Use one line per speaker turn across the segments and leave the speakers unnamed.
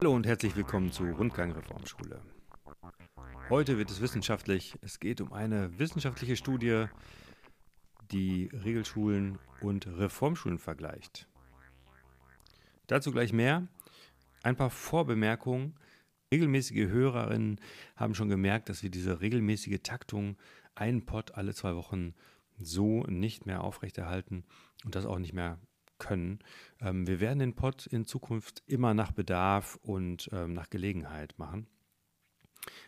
Hallo und herzlich willkommen zu Rundgang Reformschule. Heute wird es wissenschaftlich. Es geht um eine wissenschaftliche Studie, die Regelschulen und Reformschulen vergleicht. Dazu gleich mehr. Ein paar Vorbemerkungen. Regelmäßige Hörerinnen haben schon gemerkt, dass wir diese regelmäßige Taktung, einen Pod alle zwei Wochen, so nicht mehr aufrechterhalten und das auch nicht mehr können. Ähm, wir werden den Pod in Zukunft immer nach Bedarf und ähm, nach Gelegenheit machen.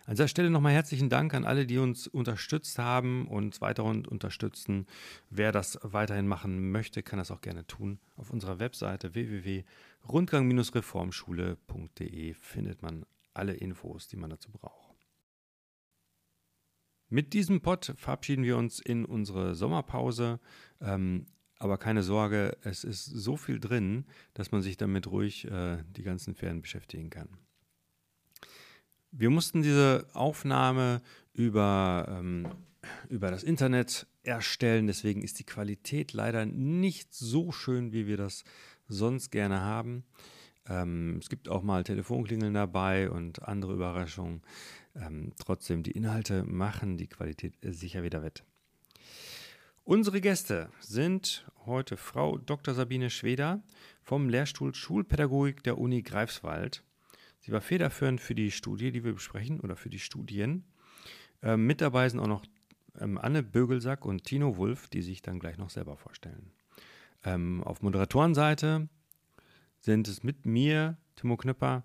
An dieser Stelle nochmal herzlichen Dank an alle, die uns unterstützt haben und weiter unterstützen. Wer das weiterhin machen möchte, kann das auch gerne tun. Auf unserer Webseite www.rundgang-reformschule.de findet man alle Infos, die man dazu braucht. Mit diesem Pod verabschieden wir uns in unsere Sommerpause. Ähm, aber keine Sorge, es ist so viel drin, dass man sich damit ruhig äh, die ganzen Ferien beschäftigen kann. Wir mussten diese Aufnahme über, ähm, über das Internet erstellen, deswegen ist die Qualität leider nicht so schön, wie wir das sonst gerne haben. Ähm, es gibt auch mal Telefonklingeln dabei und andere Überraschungen. Ähm, trotzdem, die Inhalte machen die Qualität sicher wieder wett. Unsere Gäste sind heute Frau Dr. Sabine Schweder vom Lehrstuhl Schulpädagogik der Uni Greifswald. Sie war federführend für die Studie, die wir besprechen, oder für die Studien. Ähm, mit dabei sind auch noch ähm, Anne Bögelsack und Tino Wulff, die sich dann gleich noch selber vorstellen. Ähm, auf Moderatorenseite sind es mit mir, Timo Knüpper,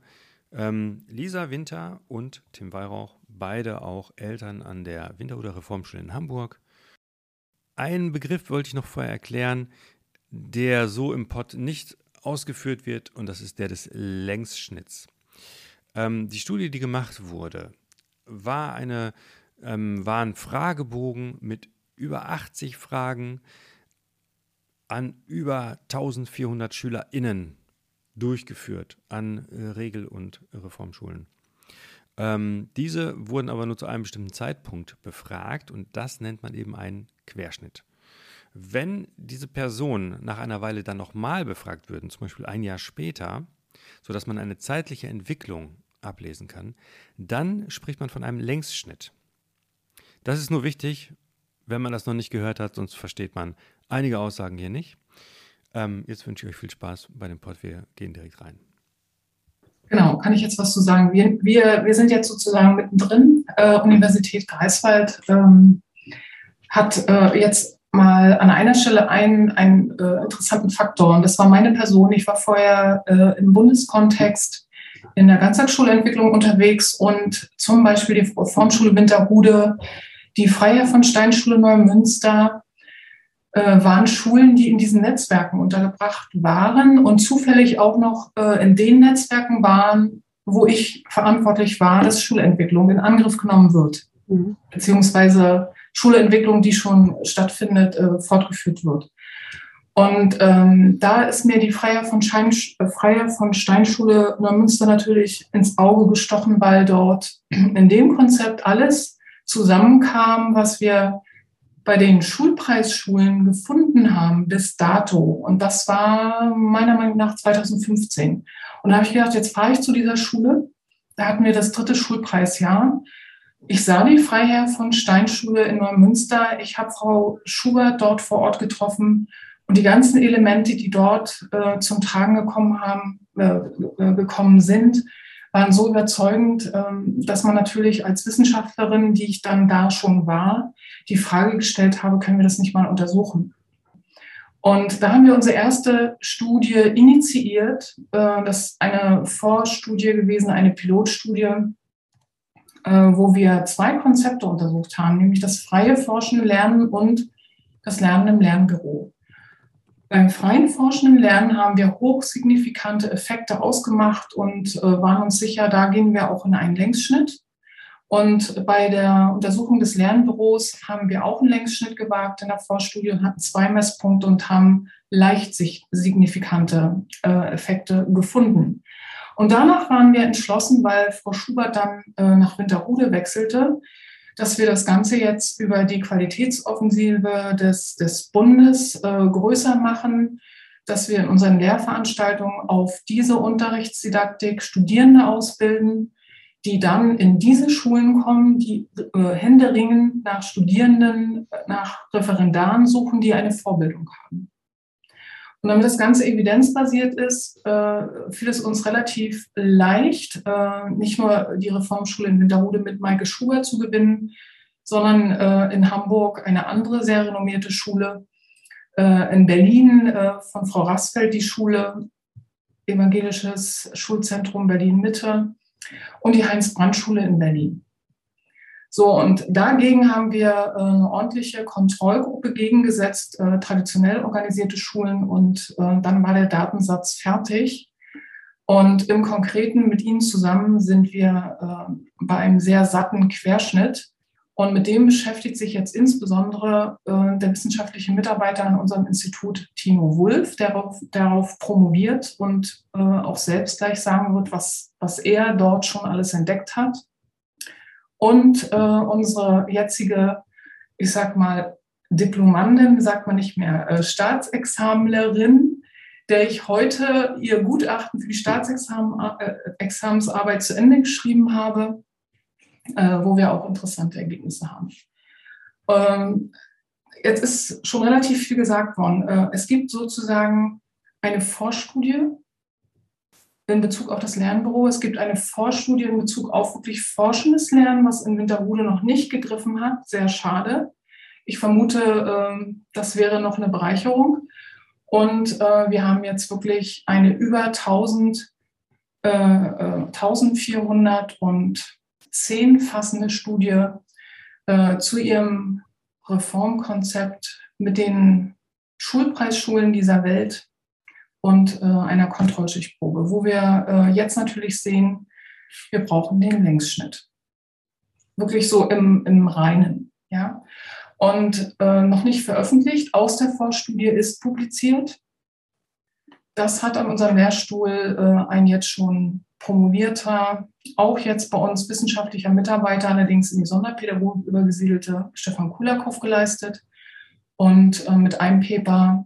ähm, Lisa Winter und Tim Weihrauch, beide auch Eltern an der Winterhuder Reformschule in Hamburg. Einen Begriff wollte ich noch vorher erklären, der so im Pod nicht ausgeführt wird, und das ist der des Längsschnitts. Ähm, die Studie, die gemacht wurde, war, eine, ähm, war ein Fragebogen mit über 80 Fragen an über 1400 SchülerInnen durchgeführt an äh, Regel- und Reformschulen. Ähm, diese wurden aber nur zu einem bestimmten Zeitpunkt befragt und das nennt man eben einen Querschnitt. Wenn diese Personen nach einer Weile dann nochmal befragt würden, zum Beispiel ein Jahr später, sodass man eine zeitliche Entwicklung ablesen kann, dann spricht man von einem Längsschnitt. Das ist nur wichtig, wenn man das noch nicht gehört hat, sonst versteht man einige Aussagen hier nicht. Ähm, jetzt wünsche ich euch viel Spaß bei dem Pod. Wir gehen direkt rein.
Genau, kann ich jetzt was zu sagen? Wir, wir, wir sind jetzt sozusagen mittendrin. Äh, Universität Greifswald ähm, hat äh, jetzt mal an einer Stelle einen, einen äh, interessanten Faktor. Und das war meine Person. Ich war vorher äh, im Bundeskontext in der Ganztagsschulentwicklung unterwegs und zum Beispiel die Formschule Winterhude, die Freiherr von Steinschule Neumünster, äh, waren Schulen, die in diesen Netzwerken untergebracht waren und zufällig auch noch äh, in den Netzwerken waren, wo ich verantwortlich war, dass Schulentwicklung in Angriff genommen wird, mhm. beziehungsweise Schulentwicklung, die schon stattfindet, äh, fortgeführt wird. Und ähm, da ist mir die Freier von, Schein, äh, Freier von Steinschule Neumünster natürlich ins Auge gestochen, weil dort in dem Konzept alles zusammenkam, was wir bei den Schulpreisschulen gefunden haben bis dato. Und das war meiner Meinung nach 2015. Und da habe ich gedacht, jetzt fahre ich zu dieser Schule. Da hatten wir das dritte Schulpreisjahr. Ich sah die Freiherr von Steinschule in Neumünster. Ich habe Frau Schubert dort vor Ort getroffen. Und die ganzen Elemente, die dort äh, zum Tragen gekommen haben, äh, äh gekommen sind, waren so überzeugend, ähm, dass man natürlich als Wissenschaftlerin, die ich dann da schon war, die Frage gestellt habe, können wir das nicht mal untersuchen? Und da haben wir unsere erste Studie initiiert. Äh, das ist eine Vorstudie gewesen, eine Pilotstudie, äh, wo wir zwei Konzepte untersucht haben, nämlich das freie Forschen, Lernen und das Lernen im Lernbüro. Beim freien forschenden Lernen haben wir hochsignifikante Effekte ausgemacht und äh, waren uns sicher, da gehen wir auch in einen Längsschnitt. Und bei der Untersuchung des Lernbüros haben wir auch einen Längsschnitt gewagt in der Vorstudie und hatten zwei Messpunkte und haben leicht signifikante äh, Effekte gefunden. Und danach waren wir entschlossen, weil Frau Schubert dann äh, nach Winterhude wechselte, dass wir das Ganze jetzt über die Qualitätsoffensive des, des Bundes äh, größer machen, dass wir in unseren Lehrveranstaltungen auf diese Unterrichtsdidaktik Studierende ausbilden, die dann in diese Schulen kommen, die äh, händeringend nach Studierenden, nach Referendaren suchen, die eine Vorbildung haben. Und damit das Ganze evidenzbasiert ist, äh, fiel es uns relativ leicht, äh, nicht nur die Reformschule in Winterhude mit Maike Schuber zu gewinnen, sondern äh, in Hamburg eine andere sehr renommierte Schule, äh, in Berlin äh, von Frau Rassfeld die Schule, Evangelisches Schulzentrum Berlin-Mitte und die Heinz-Brandt-Schule in Berlin. So, und dagegen haben wir äh, eine ordentliche Kontrollgruppe gegengesetzt, äh, traditionell organisierte Schulen, und äh, dann war der Datensatz fertig. Und im Konkreten mit Ihnen zusammen sind wir bei einem sehr satten Querschnitt. Und mit dem beschäftigt sich jetzt insbesondere äh, der wissenschaftliche Mitarbeiter an unserem Institut, Timo Wulff, der darauf, darauf promoviert und äh, auch selbst gleich sagen wird, was, was er dort schon alles entdeckt hat. Und äh, unsere jetzige, ich sag mal, Diplomandin, sagt man nicht mehr, äh, Staatsexamlerin, der ich heute ihr Gutachten für die Staatsexamensarbeit äh, zu Ende geschrieben habe, äh, wo wir auch interessante Ergebnisse haben. Ähm, jetzt ist schon relativ viel gesagt worden. Äh, es gibt sozusagen eine Vorstudie in Bezug auf das Lernbüro. Es gibt eine Vorstudie in Bezug auf wirklich forschendes Lernen, was in Winterhude noch nicht gegriffen hat. Sehr schade. Ich vermute, ähm, das wäre noch eine Bereicherung. Und äh, wir haben jetzt wirklich eine über 1000, 1400 und zehn fassende Studie äh, zu ihrem Reformkonzept mit den Schulpreisschulen dieser Welt und äh, einer Kontrollschichtprobe, wo wir äh, jetzt natürlich sehen, wir brauchen den Längsschnitt. Wirklich so im, im Reinen. Ja? Und äh, noch nicht veröffentlicht, aus der Vorstudie ist publiziert. Das hat an unserem Lehrstuhl äh, ein jetzt schon promovierter auch jetzt bei uns wissenschaftlicher Mitarbeiter, allerdings in die Sonderpädagogik übergesiedelte Stefan Kulakow geleistet. Und äh, mit einem Paper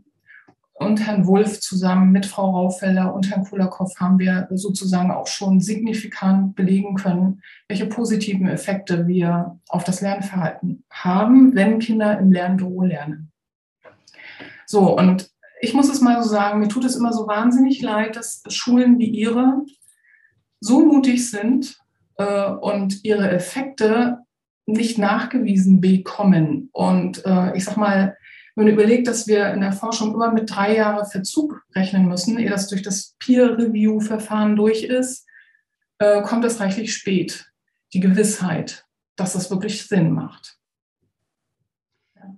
und Herrn Wulff zusammen mit Frau Raufeller und Herrn Kulakow haben wir sozusagen auch schon signifikant belegen können, welche positiven Effekte wir auf das Lernverhalten haben, wenn Kinder im Lernbüro lernen. So, und ich muss es mal so sagen, mir tut es immer so wahnsinnig leid, dass Schulen wie Ihre so mutig sind äh, und ihre Effekte nicht nachgewiesen bekommen. Und äh, ich sag mal, wenn man überlegt, dass wir in der Forschung immer mit drei Jahren Verzug rechnen müssen, ehe das durch das Peer-Review-Verfahren durch ist, äh, kommt es reichlich spät, die Gewissheit, dass das wirklich Sinn macht.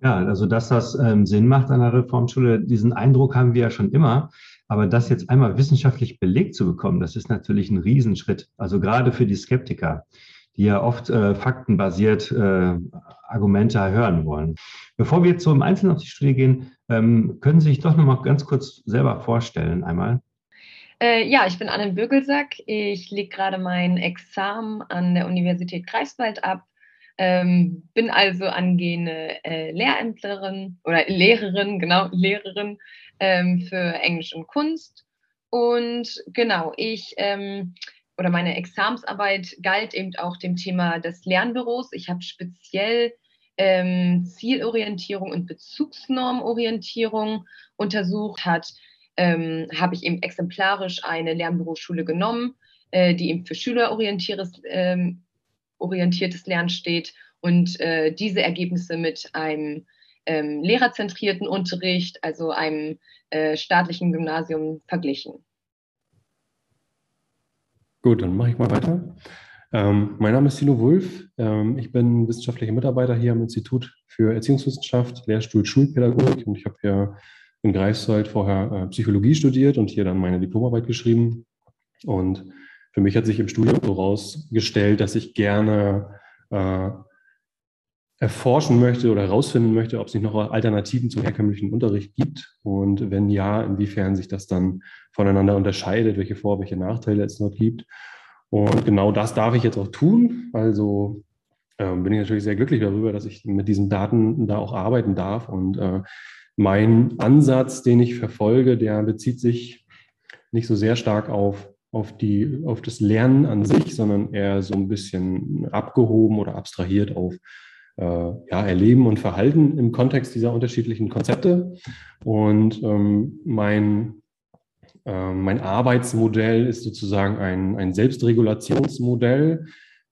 Ja, also dass das ähm, Sinn macht an der Reformschule, diesen Eindruck haben wir ja schon immer. Aber das jetzt einmal wissenschaftlich belegt zu bekommen, das ist natürlich ein Riesenschritt. Also gerade für die Skeptiker die ja oft äh, faktenbasiert äh, Argumente hören wollen. Bevor wir jetzt so im Einzelnen auf die Studie gehen, ähm, können Sie sich doch noch mal ganz kurz selber vorstellen einmal.
Äh, ja, ich bin Anne Bögelsack. Ich lege gerade mein Examen an der Universität Greifswald ab. Ähm, bin also angehende äh, Lehrämtlerin oder Lehrerin, genau, Lehrerin ähm, für Englisch und Kunst. Und genau, ich ähm, oder meine Examsarbeit galt eben auch dem Thema des Lernbüros. Ich habe speziell ähm, Zielorientierung und Bezugsnormorientierung untersucht hat, ähm, habe ich eben exemplarisch eine Lernbüroschule genommen, äh, die eben für schülerorientiertes ähm, orientiertes Lernen steht und äh, diese Ergebnisse mit einem ähm, lehrerzentrierten Unterricht, also einem äh, staatlichen Gymnasium verglichen.
Gut, dann mache ich mal weiter. Ähm, mein Name ist Tino Wulff. Ähm, ich bin wissenschaftlicher Mitarbeiter hier am Institut für Erziehungswissenschaft, Lehrstuhl Schulpädagogik und ich habe hier in Greifswald vorher äh, Psychologie studiert und hier dann meine Diplomarbeit geschrieben. Und für mich hat sich im Studium herausgestellt, dass ich gerne äh, erforschen möchte oder herausfinden möchte, ob es nicht noch Alternativen zum herkömmlichen Unterricht gibt und wenn ja, inwiefern sich das dann voneinander unterscheidet, welche Vor-, welche Nachteile es dort gibt. Und genau das darf ich jetzt auch tun. Also ähm, bin ich natürlich sehr glücklich darüber, dass ich mit diesen Daten da auch arbeiten darf. Und äh, mein Ansatz, den ich verfolge, der bezieht sich nicht so sehr stark auf, auf, die, auf das Lernen an sich, sondern eher so ein bisschen abgehoben oder abstrahiert auf äh, ja, Erleben und Verhalten im Kontext dieser unterschiedlichen Konzepte. Und ähm, mein, äh, mein Arbeitsmodell ist sozusagen ein, ein Selbstregulationsmodell,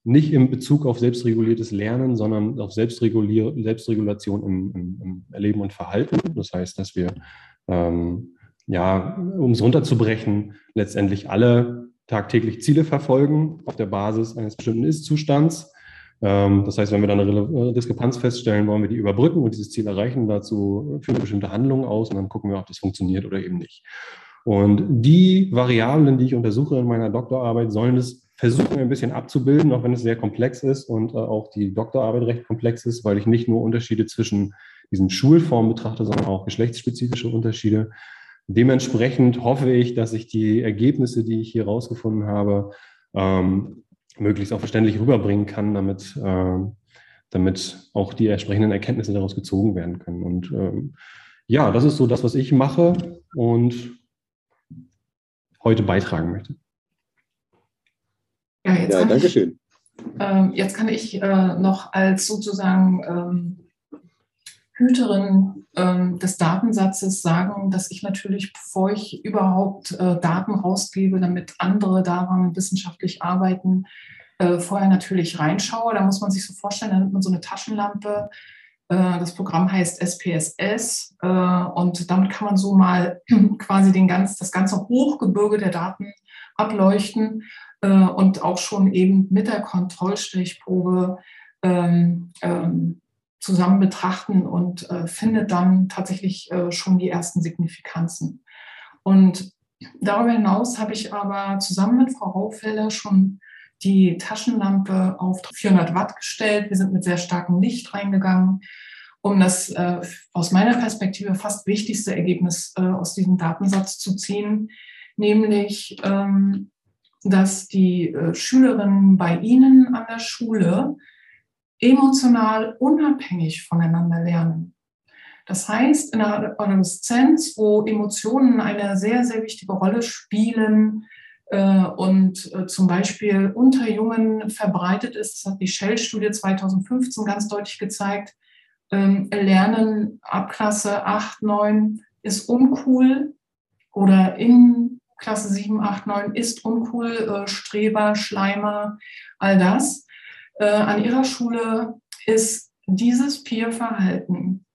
nicht in Bezug auf selbstreguliertes Lernen, sondern auf Selbstregulier Selbstregulation im, im, im, Erleben und Verhalten. Das heißt, dass wir, ähm, ja, um es runterzubrechen, letztendlich alle tagtäglich Ziele verfolgen auf der Basis eines bestimmten Ist-Zustands. Ähm, das heißt, wenn wir dann eine Diskrepanz feststellen, wollen wir die überbrücken und dieses Ziel erreichen. Dazu führen wir bestimmte Handlungen aus und dann gucken wir, ob das funktioniert oder eben nicht. Und die Variablen, die ich untersuche in meiner Doktorarbeit, sollen es versuchen ein bisschen abzubilden, auch wenn es sehr komplex ist und äh, auch die Doktorarbeit recht komplex ist, weil ich nicht nur Unterschiede zwischen diesen Schulformen betrachte, sondern auch geschlechtsspezifische Unterschiede. Dementsprechend hoffe ich, dass ich die Ergebnisse, die ich hier rausgefunden habe, ähm, möglichst auch verständlich rüberbringen kann, damit, äh, damit auch die entsprechenden Erkenntnisse daraus gezogen werden können. Und ähm, ja, das ist so das, was ich mache und heute beitragen möchte.
Ja, jetzt ja danke schön. Ähm, jetzt kann ich äh, noch als sozusagen ähm, Hüterin ähm, des Datensatzes sagen, dass ich natürlich, bevor ich überhaupt äh, Daten rausgebe, damit andere daran wissenschaftlich arbeiten, äh, vorher natürlich reinschaue. Da muss man sich so vorstellen, da nimmt man so eine Taschenlampe. Äh, das Programm heißt SPSS äh, und damit kann man so mal quasi den ganz, das ganze Hochgebirge der Daten ableuchten äh, und auch schon eben mit der Kontrollstrichprobe ähm, ähm, zusammen betrachten und äh, findet dann tatsächlich äh, schon die ersten Signifikanzen. Und darüber hinaus habe ich aber zusammen mit Frau Raufeller schon die Taschenlampe auf 400 Watt gestellt. Wir sind mit sehr starkem Licht reingegangen, um das äh, aus meiner Perspektive fast wichtigste Ergebnis äh, aus diesem Datensatz zu ziehen, nämlich ähm, dass die äh, Schülerinnen bei Ihnen an der Schule emotional unabhängig voneinander lernen. Das heißt, in der Adoleszenz, wo Emotionen eine sehr, sehr wichtige Rolle spielen äh, und äh, zum Beispiel unter Jungen verbreitet ist, das hat die Shell-Studie 2015 ganz deutlich gezeigt, ähm, Lernen ab Klasse 8, 9 ist uncool oder in Klasse 7, 8, 9 ist uncool, äh, Streber, Schleimer, all das. Äh, an ihrer Schule ist dieses Peer-Verhalten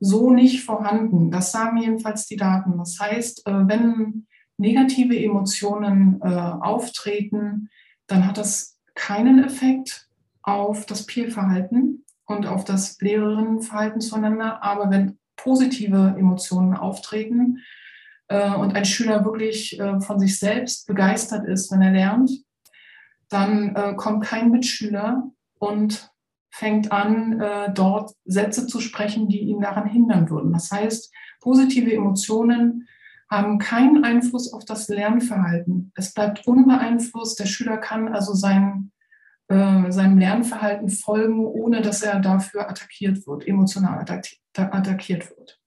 so nicht vorhanden. Das sagen jedenfalls die Daten. Das heißt, äh, wenn negative Emotionen äh, auftreten, dann hat das keinen Effekt auf das Peer-Verhalten und auf das Lehrerinnenverhalten zueinander. Aber wenn positive Emotionen auftreten, äh, und ein Schüler wirklich äh, von sich selbst begeistert ist, wenn er lernt, dann äh, kommt kein Mitschüler und fängt an, dort Sätze zu sprechen, die ihn daran hindern würden. Das heißt, positive Emotionen haben keinen Einfluss auf das Lernverhalten. Es bleibt unbeeinflusst. Der Schüler kann also sein, äh, seinem Lernverhalten folgen, ohne dass er dafür attackiert wird, emotional attackiert wird.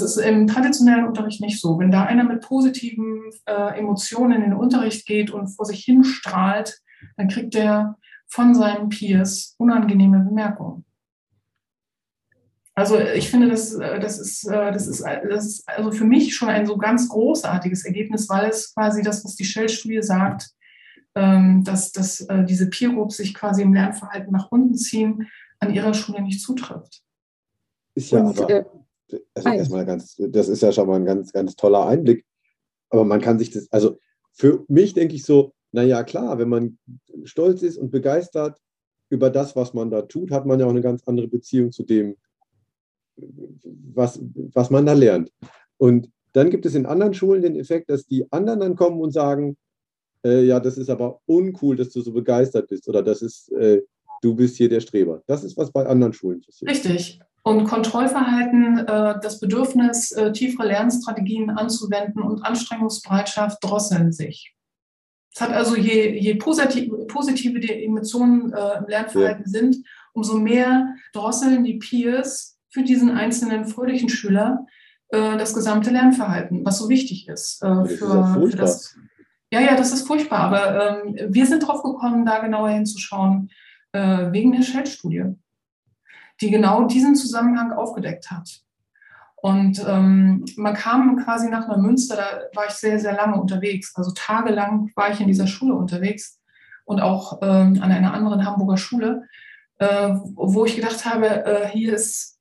Das ist im traditionellen Unterricht nicht so. Wenn da einer mit positiven äh, Emotionen in den Unterricht geht und vor sich hin strahlt, dann kriegt er von seinen Peers unangenehme Bemerkungen. Also ich finde, das, äh, das, ist, äh, das, ist, das ist also für mich schon ein so ganz großartiges Ergebnis, weil es quasi das, was die Shell-Studie sagt, ähm, dass, dass äh, diese Peer-Groups sich quasi im Lernverhalten nach unten ziehen, an ihrer Schule nicht zutrifft.
Ist ja Und, aber also erstmal ganz, das ist ja schon mal ein ganz, ganz toller Einblick. Aber man kann sich das, also für mich denke ich so, naja, klar, wenn man stolz ist und begeistert über das, was man da tut, hat man ja auch eine ganz andere Beziehung zu dem, was, was man da lernt. Und dann gibt es in anderen Schulen den Effekt, dass die anderen dann kommen und sagen, äh, ja, das ist aber uncool, dass du so begeistert bist oder das ist, äh, du bist hier der Streber. Das ist, was bei anderen Schulen
passiert. Richtig. Und Kontrollverhalten, äh, das Bedürfnis, äh, tiefere Lernstrategien anzuwenden und Anstrengungsbereitschaft drosseln sich. Es hat also, je, je positiv, positive die Emotionen äh, im Lernverhalten ja. sind, umso mehr drosseln die Peers für diesen einzelnen fröhlichen Schüler das gesamte Lernverhalten, was so wichtig ist. Das für, ist für das, ja, ja, das ist furchtbar. Aber ähm, wir sind drauf gekommen, da genauer hinzuschauen, wegen der Shell-Studie, die genau diesen Zusammenhang aufgedeckt hat. Und ähm, man kam quasi nach Neumünster, da war ich sehr, sehr lange unterwegs. Also tagelang war ich in dieser Schule unterwegs und auch ähm, an einer anderen Hamburger Schule, äh, wo ich gedacht habe, äh, hier ist,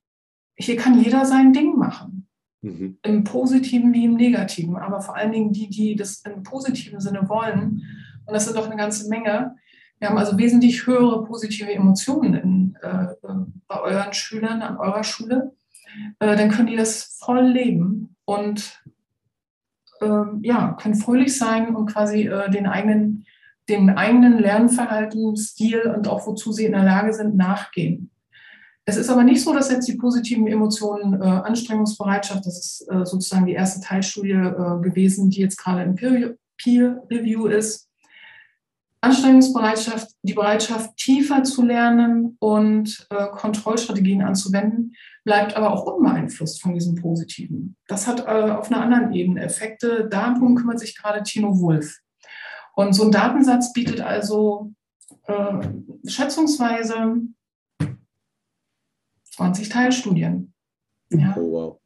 hier kann jeder sein Ding machen. Mhm. Im Positiven wie im Negativen. Aber vor allen Dingen die, die das im positiven Sinne wollen. Und das sind doch eine ganze Menge. Wir haben also wesentlich höhere positive Emotionen in, äh, bei euren Schülern an eurer Schule äh, dann können die das voll leben und ähm, ja, können fröhlich sein und quasi äh, den eigenen, dem eigenen Lernverhalten, Stil und auch wozu sie in der Lage sind, nachgehen. Es ist aber nicht so, dass jetzt die positiven Emotionen, äh, Anstrengungsbereitschaft, das ist äh, sozusagen die erste Teilstudie äh, gewesen, die jetzt gerade im Peer, Peer Review ist. Anstrengungsbereitschaft, die Bereitschaft, tiefer zu lernen und äh, Kontrollstrategien anzuwenden, bleibt aber auch unbeeinflusst von diesem Positiven. Das hat äh, auf einer anderen Ebene Effekte. Darum kümmert sich gerade Tino Wolf. Und so ein Datensatz bietet also äh, schätzungsweise 20 Teilstudien. Ja. Oh, wow.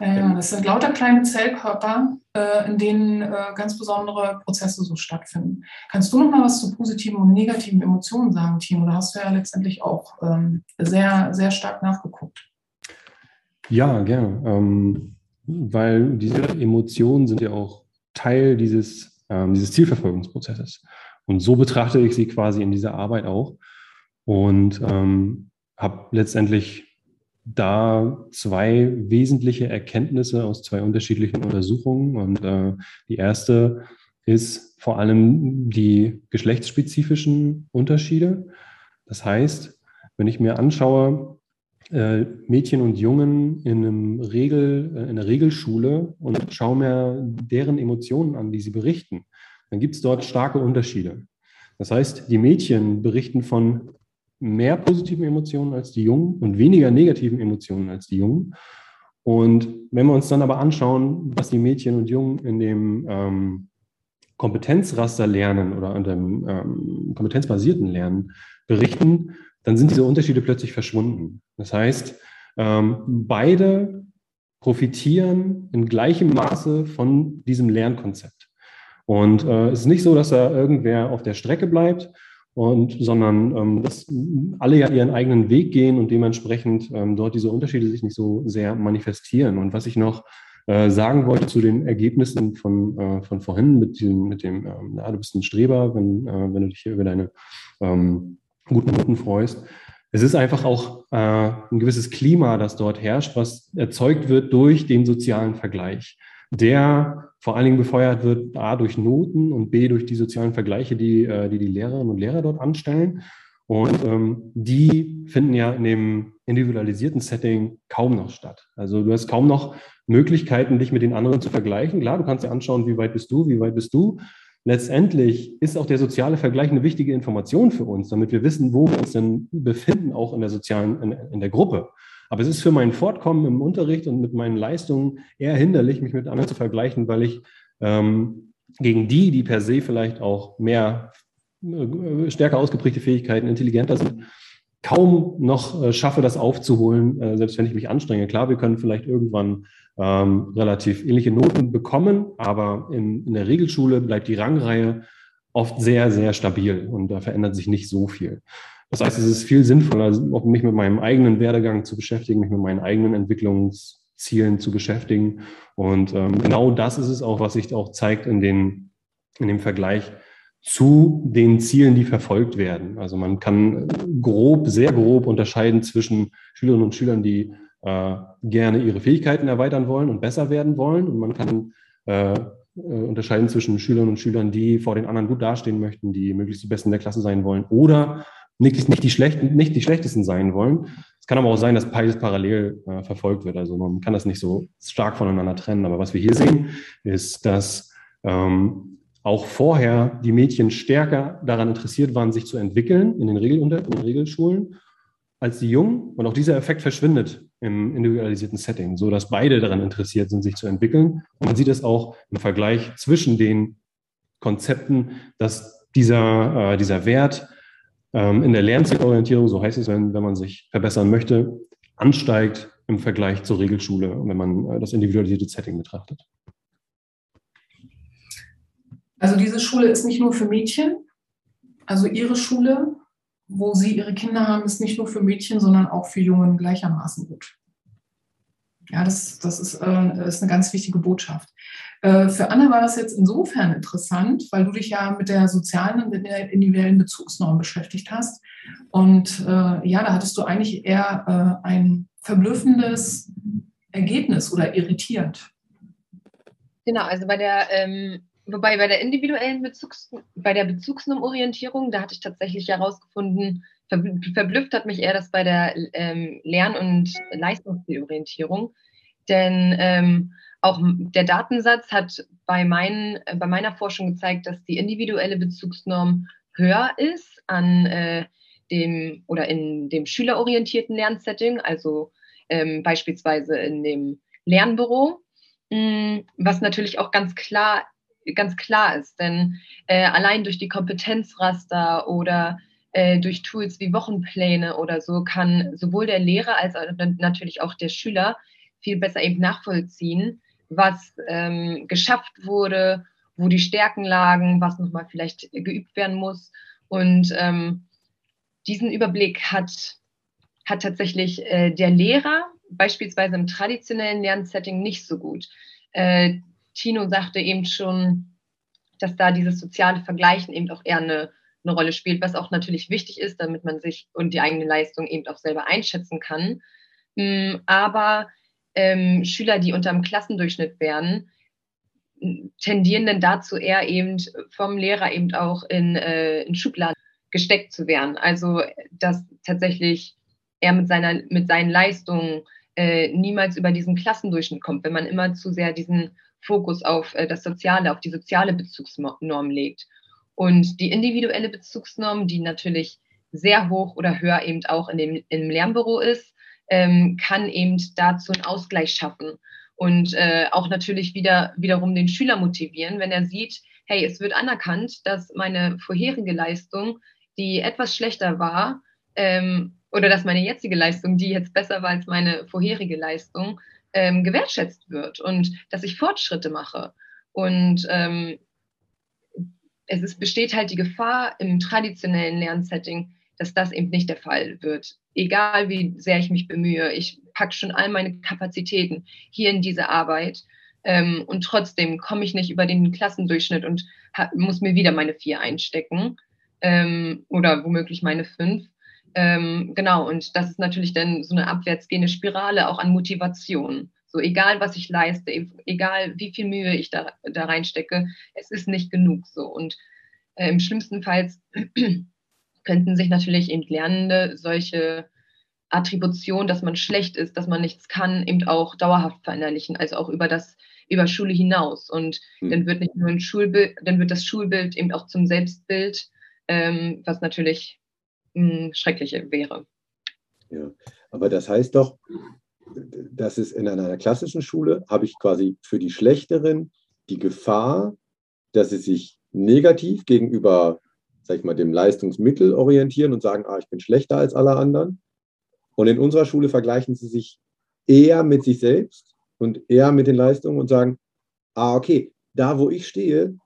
Ja, das sind lauter kleine Zellkörper, äh, in denen äh, ganz besondere Prozesse so stattfinden. Kannst du noch mal was zu positiven und negativen Emotionen sagen, Timo? Da hast du ja letztendlich auch ähm, sehr, sehr stark nachgeguckt.
Ja, gerne. Ähm, weil diese Emotionen sind ja auch Teil dieses, ähm, dieses Zielverfolgungsprozesses. Und so betrachte ich sie quasi in dieser Arbeit auch. Und ähm, habe letztendlich da zwei wesentliche Erkenntnisse aus zwei unterschiedlichen Untersuchungen. Und äh, die erste ist vor allem die geschlechtsspezifischen Unterschiede. Das heißt, wenn ich mir anschaue, äh, Mädchen und Jungen in, einem Regel, äh, in einer Regelschule und schaue mir deren Emotionen an, die sie berichten, dann gibt es dort starke Unterschiede. Das heißt, die Mädchen berichten von mehr positiven Emotionen als die Jungen und weniger negativen Emotionen als die Jungen. Und wenn wir uns dann aber anschauen, was die Mädchen und Jungen in dem ähm, Kompetenzraster lernen oder an dem ähm, kompetenzbasierten Lernen berichten, dann sind diese Unterschiede plötzlich verschwunden. Das heißt, ähm, beide profitieren in gleichem Maße von diesem Lernkonzept. Und äh, es ist nicht so, dass da irgendwer auf der Strecke bleibt, und, sondern ähm, dass alle ja ihren eigenen Weg gehen und dementsprechend ähm, dort diese Unterschiede sich nicht so sehr manifestieren. Und was ich noch äh, sagen wollte zu den Ergebnissen von, äh, von vorhin mit dem, mit dem ähm, ja, du bist ein Streber, wenn, äh, wenn du dich hier über deine ähm, guten Noten freust. Es ist einfach auch äh, ein gewisses Klima, das dort herrscht, was erzeugt wird durch den sozialen Vergleich, der vor allen Dingen befeuert wird A durch Noten und B durch die sozialen Vergleiche, die äh, die, die Lehrerinnen und Lehrer dort anstellen. Und ähm, die finden ja in dem individualisierten Setting kaum noch statt. Also du hast kaum noch Möglichkeiten, dich mit den anderen zu vergleichen. Klar, du kannst dir anschauen, wie weit bist du, wie weit bist du letztendlich ist auch der soziale Vergleich eine wichtige Information für uns, damit wir wissen, wo wir uns denn befinden, auch in der sozialen, in, in der Gruppe. Aber es ist für mein Fortkommen im Unterricht und mit meinen Leistungen eher hinderlich, mich mit anderen zu vergleichen, weil ich ähm, gegen die, die per se vielleicht auch mehr, äh, stärker ausgeprägte Fähigkeiten, intelligenter sind, kaum noch äh, schaffe, das aufzuholen, äh, selbst wenn ich mich anstrenge. Klar, wir können vielleicht irgendwann ähm, relativ ähnliche Noten bekommen, aber in, in der Regelschule bleibt die Rangreihe oft sehr, sehr stabil und da verändert sich nicht so viel. Das heißt, es ist viel sinnvoller, mich mit meinem eigenen Werdegang zu beschäftigen, mich mit meinen eigenen Entwicklungszielen zu beschäftigen. Und ähm, genau das ist es auch, was sich auch zeigt in, den, in dem Vergleich zu den Zielen, die verfolgt werden. Also man kann grob, sehr grob unterscheiden zwischen Schülerinnen und Schülern, die äh, gerne ihre Fähigkeiten erweitern wollen und besser werden wollen. Und man kann äh, äh, unterscheiden zwischen Schülerinnen und Schülern, die vor den anderen gut dastehen möchten, die möglichst die Besten der Klasse sein wollen oder nicht, nicht, die, schlechten, nicht die Schlechtesten sein wollen. Es kann aber auch sein, dass beides parallel äh, verfolgt wird. Also man kann das nicht so stark voneinander trennen. Aber was wir hier sehen, ist, dass ähm, auch vorher die Mädchen stärker daran interessiert waren, sich zu entwickeln in den, Regelunter in den Regelschulen als die Jungen. Und auch dieser Effekt verschwindet im individualisierten Setting, so dass beide daran interessiert sind, sich zu entwickeln. Und man sieht es auch im Vergleich zwischen den Konzepten, dass dieser, äh, dieser Wert in der Lernzielorientierung, so heißt es, wenn, wenn man sich verbessern möchte, ansteigt im Vergleich zur Regelschule, wenn man äh, das individualisierte Setting betrachtet.
Also diese Schule ist nicht nur für Mädchen. Also Ihre Schule, wo Sie Ihre Kinder haben, ist nicht nur für Mädchen, sondern auch für Jungen gleichermaßen gut. Ja, das, das ist, äh, ist eine ganz wichtige Botschaft. Äh, für Anna war das jetzt insofern interessant, weil du dich ja mit der sozialen und der individuellen Bezugsnorm beschäftigt hast. Und äh, ja, da hattest du eigentlich eher äh, ein verblüffendes Ergebnis oder irritierend.
Genau, also bei der ähm, Wobei bei der individuellen Bezugs bei der Bezugsnormorientierung, da hatte ich tatsächlich herausgefunden, verblüfft hat mich eher das bei der ähm, Lern- und Leistungszielorientierung. Denn ähm, auch der Datensatz hat bei, meinen, äh, bei meiner Forschung gezeigt, dass die individuelle Bezugsnorm höher ist an äh, dem oder in dem schülerorientierten Lernsetting, also ähm, beispielsweise in dem Lernbüro, mh, hm, was natürlich auch ganz klar ganz klar ist. Denn äh, allein durch die Kompetenzraster oder äh, durch Tools wie Wochenpläne oder so kann sowohl der Lehrer als auch natürlich auch der Schüler viel besser eben nachvollziehen, was ähm, geschafft wurde, wo die Stärken lagen, was nochmal vielleicht geübt werden muss. Und ähm, diesen Überblick hat, hat tatsächlich äh, der Lehrer beispielsweise im traditionellen Lernsetting nicht so gut. Äh, Tino sagte eben schon, dass da dieses soziale Vergleichen eben auch eher eine, eine Rolle spielt, was auch natürlich wichtig ist, damit man sich und die eigene Leistung eben auch selber einschätzen kann. Mm, aber ähm, Schüler, die unter dem Klassendurchschnitt wären, tendieren dann dazu eher eben vom Lehrer eben auch in, äh, in Schubladen gesteckt zu werden. Also dass tatsächlich er mit seiner mit seinen Leistungen äh, niemals über diesen Klassendurchschnitt kommt, wenn man immer zu sehr diesen Fokus auf äh, das Soziale, auf die soziale Bezugsnorm legt. Und die individuelle Bezugsnorm, die natürlich sehr hoch oder höher eben auch in dem, im Lernbüro ist, ähm, kann eben dazu einen Ausgleich schaffen und äh, auch natürlich wieder wiederum den Schüler motivieren, wenn er sieht, hey, es wird anerkannt, dass meine vorherige Leistung, die etwas schlechter war, ähm, oder dass meine jetzige Leistung, die jetzt besser war als meine vorherige Leistung, ähm, gewertschätzt wird und dass ich Fortschritte mache. Und ähm, es ist, besteht halt die Gefahr im traditionellen Lernsetting, dass das eben nicht der Fall wird. Egal wie sehr ich mich bemühe, ich packe schon all meine Kapazitäten hier in diese Arbeit ähm, und trotzdem komme ich nicht über den Klassendurchschnitt und hab, muss mir wieder meine vier einstecken ähm, oder womöglich meine fünf. Ähm, genau, und das ist natürlich dann so eine abwärtsgehende Spirale auch an Motivation. So egal, was ich leiste, egal wie viel Mühe ich da, da reinstecke, es ist nicht genug so. Und äh, im schlimmsten Fall könnten sich natürlich eben Lernende solche Attribution, dass man schlecht ist, dass man nichts kann, eben auch dauerhaft verinnerlichen, also auch über das über Schule hinaus. Und mhm. dann wird nicht nur ein Schulbild, dann wird das Schulbild eben auch zum Selbstbild, ähm, was natürlich schreckliche wäre.
Ja, aber das heißt doch, dass es in einer klassischen Schule habe ich quasi für die Schlechteren die Gefahr, dass sie sich negativ gegenüber, sag ich mal, dem Leistungsmittel orientieren und sagen, ah, ich bin schlechter als alle anderen. Und in unserer Schule vergleichen sie sich eher mit sich selbst und eher mit den Leistungen und sagen, ah, okay, da wo ich stehe,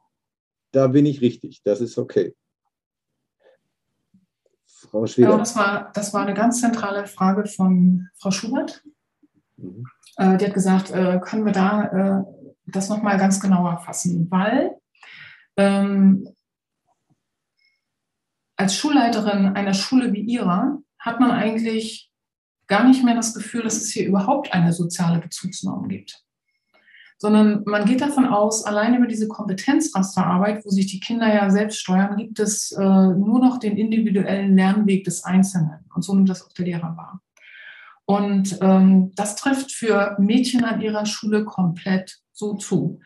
da bin ich richtig, das ist okay.
Frau Schweder. Ja, das war, das war eine ganz zentrale Frage von Frau Schubert. Mhm. Äh, die hat gesagt, äh, können wir da äh, das nochmal ganz genauer fassen, weil ähm, als Schulleiterin einer Schule wie ihrer hat man eigentlich gar nicht mehr das Gefühl, dass es hier überhaupt eine soziale Bezugsnorm gibt sondern man geht davon aus, allein über diese Kompetenzrasterarbeit, wo sich die Kinder ja selbst steuern, gibt es äh, nur noch den individuellen Lernweg des Einzelnen. Und so nimmt das auch der Lehrer wahr. Und ähm, das trifft für Mädchen an ihrer Schule komplett so zu.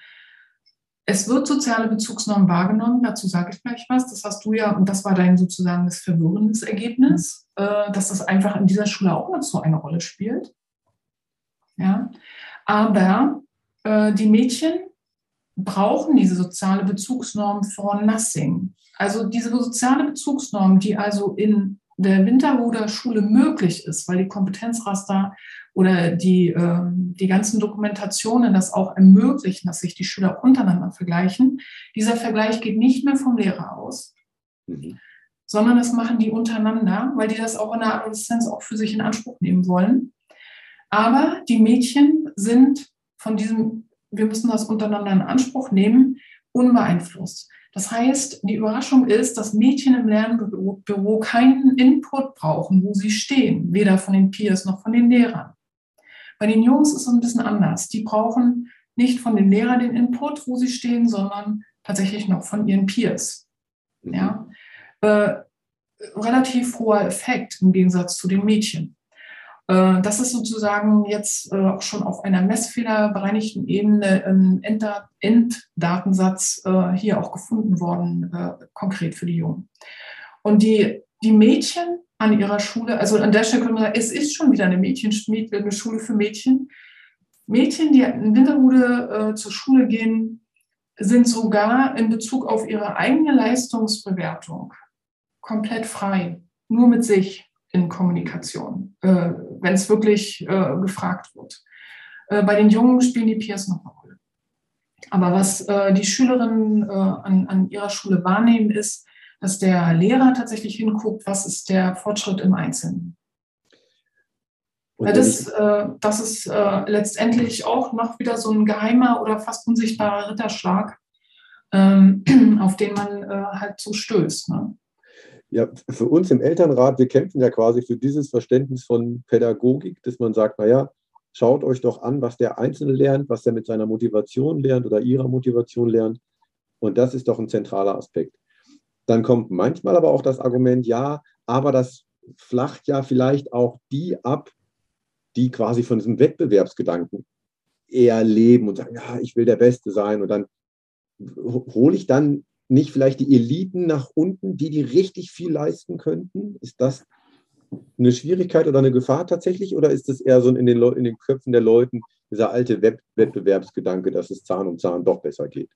Es wird soziale Bezugsnorm wahrgenommen, dazu sage ich gleich was. Das hast du ja, und das war dein sozusagen das verwirrendes Ergebnis, äh, dass das einfach in dieser Schule auch noch so eine Rolle spielt. Ja, aber äh, die Mädchen brauchen diese soziale Bezugsnorm for nothing. Also diese soziale Bezugsnorm, die also in der Winterhuder Schule möglich ist, weil die Kompetenzraster oder die, äh, die ganzen Dokumentationen das auch ermöglichen, dass sich die Schüler untereinander vergleichen. Dieser Vergleich geht nicht mehr vom Lehrer aus, mhm. sondern das machen die untereinander, weil die das auch in der Adoleszenz auch für sich in Anspruch nehmen wollen. Aber die Mädchen sind von diesem, wir müssen das untereinander in Anspruch nehmen, unbeeinflusst. Das heißt, die Überraschung ist, dass Mädchen im Lernbüro keinen Input brauchen, wo sie stehen, weder von den Peers noch von den Lehrern. Bei den Jungs ist es ein bisschen anders. Die brauchen nicht von den Lehrern den Input, wo sie stehen, sondern tatsächlich noch von ihren Peers. Mhm. Ja? Äh, relativ hoher Effekt im Gegensatz zu den Mädchen. Äh, das ist sozusagen jetzt äh, auch schon auf einer messfehlerbereinigten Ebene im Enddatensatz äh, hier auch gefunden worden, konkret für die Jungen. Und die, die Mädchen an ihrer Schule, also an der Stelle können wir sagen, es ist schon wieder eine, Mädchen, eine Schule für Mädchen. Mädchen, die in Winterhude zur Schule gehen, sind sogar in Bezug auf ihre eigene Leistungsbewertung komplett frei, nur mit sich in Kommunikation, äh, wenn es wirklich äh, gefragt wird. Äh, bei den Jungen spielen die Peers noch eine Rolle. Aber was äh, die Schülerinnen äh, an, an ihrer Schule wahrnehmen, ist, dass der Lehrer tatsächlich hinguckt, was ist der Fortschritt im Einzelnen. Das, äh, das ist letztendlich auch noch wieder so ein geheimer oder fast unsichtbarer Ritterschlag, ähm, auf den man halt so stößt. Ne?
Ja, für uns im Elternrat, wir kämpfen ja quasi für dieses Verständnis von Pädagogik, dass man sagt, naja, schaut euch doch an, was der Einzelne lernt, was er mit seiner Motivation lernt oder ihrer Motivation lernt. Und das ist doch ein zentraler Aspekt. Dann kommt manchmal aber auch das Argument, ja, aber das flacht ja vielleicht auch die ab, die quasi von diesem Wettbewerbsgedanken eher leben und sagen, ja, ich will der Beste sein. Und dann hole ich dann nicht vielleicht die Eliten nach unten, die, die richtig viel leisten könnten? Ist das eine Schwierigkeit oder eine Gefahr tatsächlich? Oder ist es eher so in den, in den Köpfen der Leuten dieser alte Web Wettbewerbsgedanke, dass es Zahn um Zahn doch besser geht?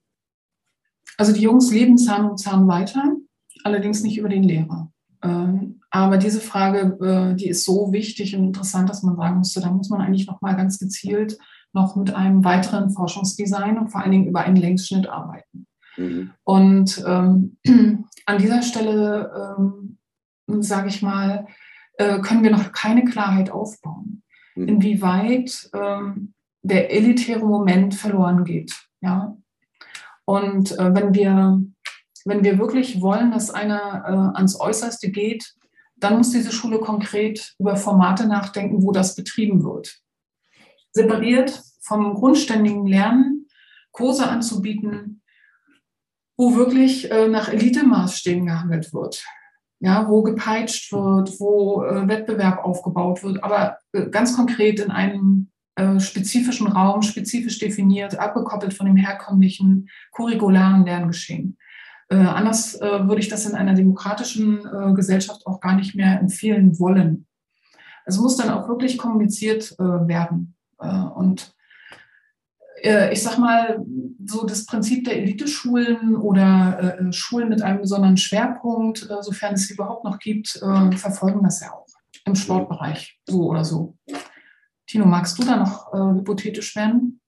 Also die Jungs leben Zahn um Zahn weiter, allerdings nicht über den Lehrer. Ähm, aber diese Frage, äh, die ist so wichtig und interessant, dass man sagen müsste, da muss man eigentlich noch mal ganz gezielt noch mit einem weiteren Forschungsdesign und vor allen Dingen über einen Längsschnitt arbeiten. Mhm. Und ähm, an dieser Stelle, ähm, sage ich mal, äh, können wir noch keine Klarheit aufbauen, mhm. inwieweit ähm, der elitäre Moment verloren geht. Ja? Und äh, wenn, wir, wenn wir wirklich wollen, dass einer äh, ans Äußerste geht, dann muss diese Schule konkret über Formate nachdenken, wo das betrieben wird. Separiert vom grundständigen Lernen, Kurse anzubieten, wo wirklich äh, nach Elitemaßstäben gehandelt wird. Ja, wo gepeitscht wird, wo äh, Wettbewerb aufgebaut wird, aber äh, ganz konkret in einem äh, spezifischen Raum, spezifisch definiert, abgekoppelt von dem herkömmlichen curricularen Lerngeschehen. Äh, anders äh, würde ich das in einer demokratischen Gesellschaft auch gar nicht mehr empfehlen wollen. Es muss dann auch wirklich kommuniziert werden. und ich sag mal, so das Prinzip der Eliteschulen oder äh, Schulen mit einem besonderen Schwerpunkt, äh, sofern es sie überhaupt noch gibt, äh, verfolgen das ja auch im Sportbereich, so oder so. Tino, magst du da noch äh, hypothetisch werden?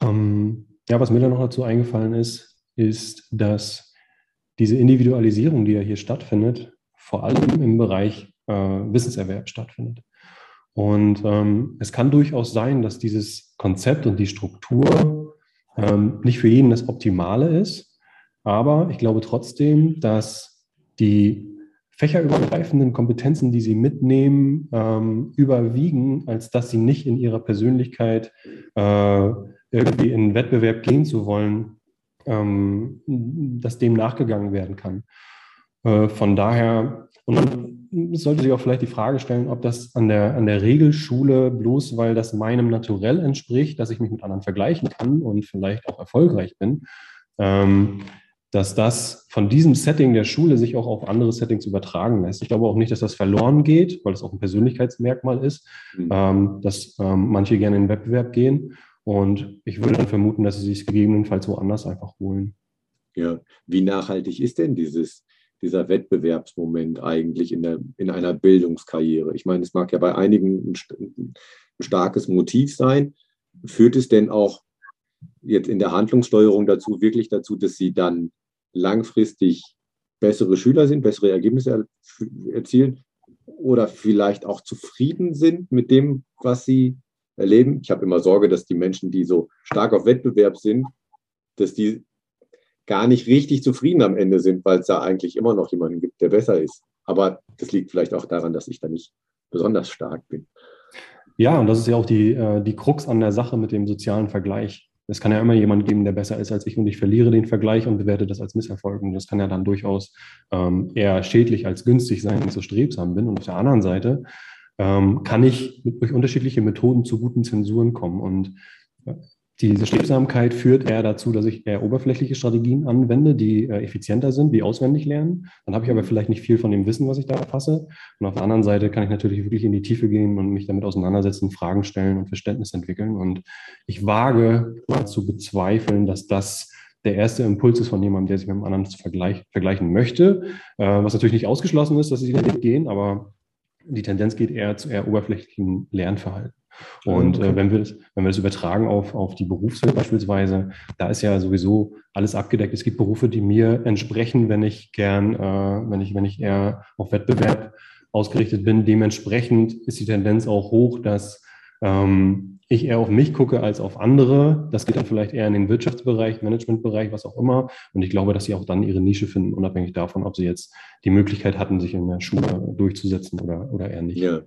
Ähm, ja, was mir da noch dazu eingefallen ist, ist, dass diese Individualisierung, die ja hier stattfindet, vor allem im Bereich äh, Wissenserwerb stattfindet. Und ähm, es kann durchaus sein, dass dieses Konzept und die Struktur ähm, nicht für jeden das Optimale ist. Aber ich glaube trotzdem, dass die fächerübergreifenden Kompetenzen, die sie mitnehmen, ähm, überwiegen, als dass sie nicht in ihrer Persönlichkeit äh, irgendwie in Wettbewerb gehen zu wollen, ähm, dass dem nachgegangen werden kann. Äh, von daher, und sollte sich auch vielleicht die Frage stellen, ob das an der, an der Regelschule bloß, weil das meinem Naturell entspricht, dass ich mich mit anderen vergleichen kann und vielleicht auch erfolgreich bin, ähm, dass das von diesem Setting der Schule sich auch auf andere Settings übertragen lässt. Ich glaube auch nicht, dass das verloren geht, weil es auch ein Persönlichkeitsmerkmal ist, mhm. ähm, dass ähm, manche gerne in den Wettbewerb gehen. Und ich würde dann vermuten, dass sie sich gegebenenfalls woanders einfach holen.
Ja, wie nachhaltig ist denn dieses, dieser Wettbewerbsmoment eigentlich in, der, in einer Bildungskarriere? Ich meine, es mag ja bei einigen ein, ein starkes Motiv sein. Führt es denn auch jetzt in der Handlungssteuerung dazu, wirklich dazu, dass sie dann langfristig bessere Schüler sind, bessere Ergebnisse erzielen oder vielleicht auch zufrieden sind mit dem, was sie erleben. Ich habe immer Sorge, dass die Menschen, die so stark auf Wettbewerb sind, dass die gar nicht richtig zufrieden am Ende sind, weil es da eigentlich immer noch jemanden gibt, der besser ist. Aber das liegt vielleicht auch daran, dass ich da nicht besonders stark bin.
Ja, und das ist ja auch die, äh, die Krux an der Sache mit dem sozialen Vergleich. Es kann ja immer jemand geben, der besser ist als ich und ich verliere den Vergleich und bewerte das als Misserfolg. Und das kann ja dann durchaus ähm, eher schädlich als günstig sein, wenn ich so strebsam bin. Und auf der anderen Seite ähm, kann ich durch unterschiedliche Methoden zu guten Zensuren kommen. Und äh, diese Strebsamkeit führt eher dazu, dass ich eher oberflächliche Strategien anwende, die äh, effizienter sind, wie auswendig lernen. Dann habe ich aber vielleicht nicht viel von dem Wissen, was ich da erfasse. Und auf der anderen Seite kann ich natürlich wirklich in die Tiefe gehen und mich damit auseinandersetzen, Fragen stellen und Verständnis entwickeln. Und ich wage zu bezweifeln, dass das der erste Impuls ist von jemandem, der sich mit einem anderen vergleich, vergleichen möchte. Äh, was natürlich nicht ausgeschlossen ist, dass sie den Weg gehen, aber die Tendenz geht eher zu eher oberflächlichen Lernverhalten. Und äh, wenn, wir das, wenn wir das übertragen auf, auf die Berufswelt beispielsweise, da ist ja sowieso alles abgedeckt. Es gibt Berufe, die mir entsprechen, wenn ich gern, äh, wenn ich, wenn ich eher auf Wettbewerb ausgerichtet bin. Dementsprechend ist die Tendenz auch hoch, dass ähm, ich eher auf mich gucke als auf andere. Das geht dann vielleicht eher in den Wirtschaftsbereich, Managementbereich, was auch immer. Und ich glaube, dass sie auch dann ihre Nische finden, unabhängig davon, ob sie jetzt die Möglichkeit hatten, sich in der Schule durchzusetzen oder, oder eher nicht.
Ja,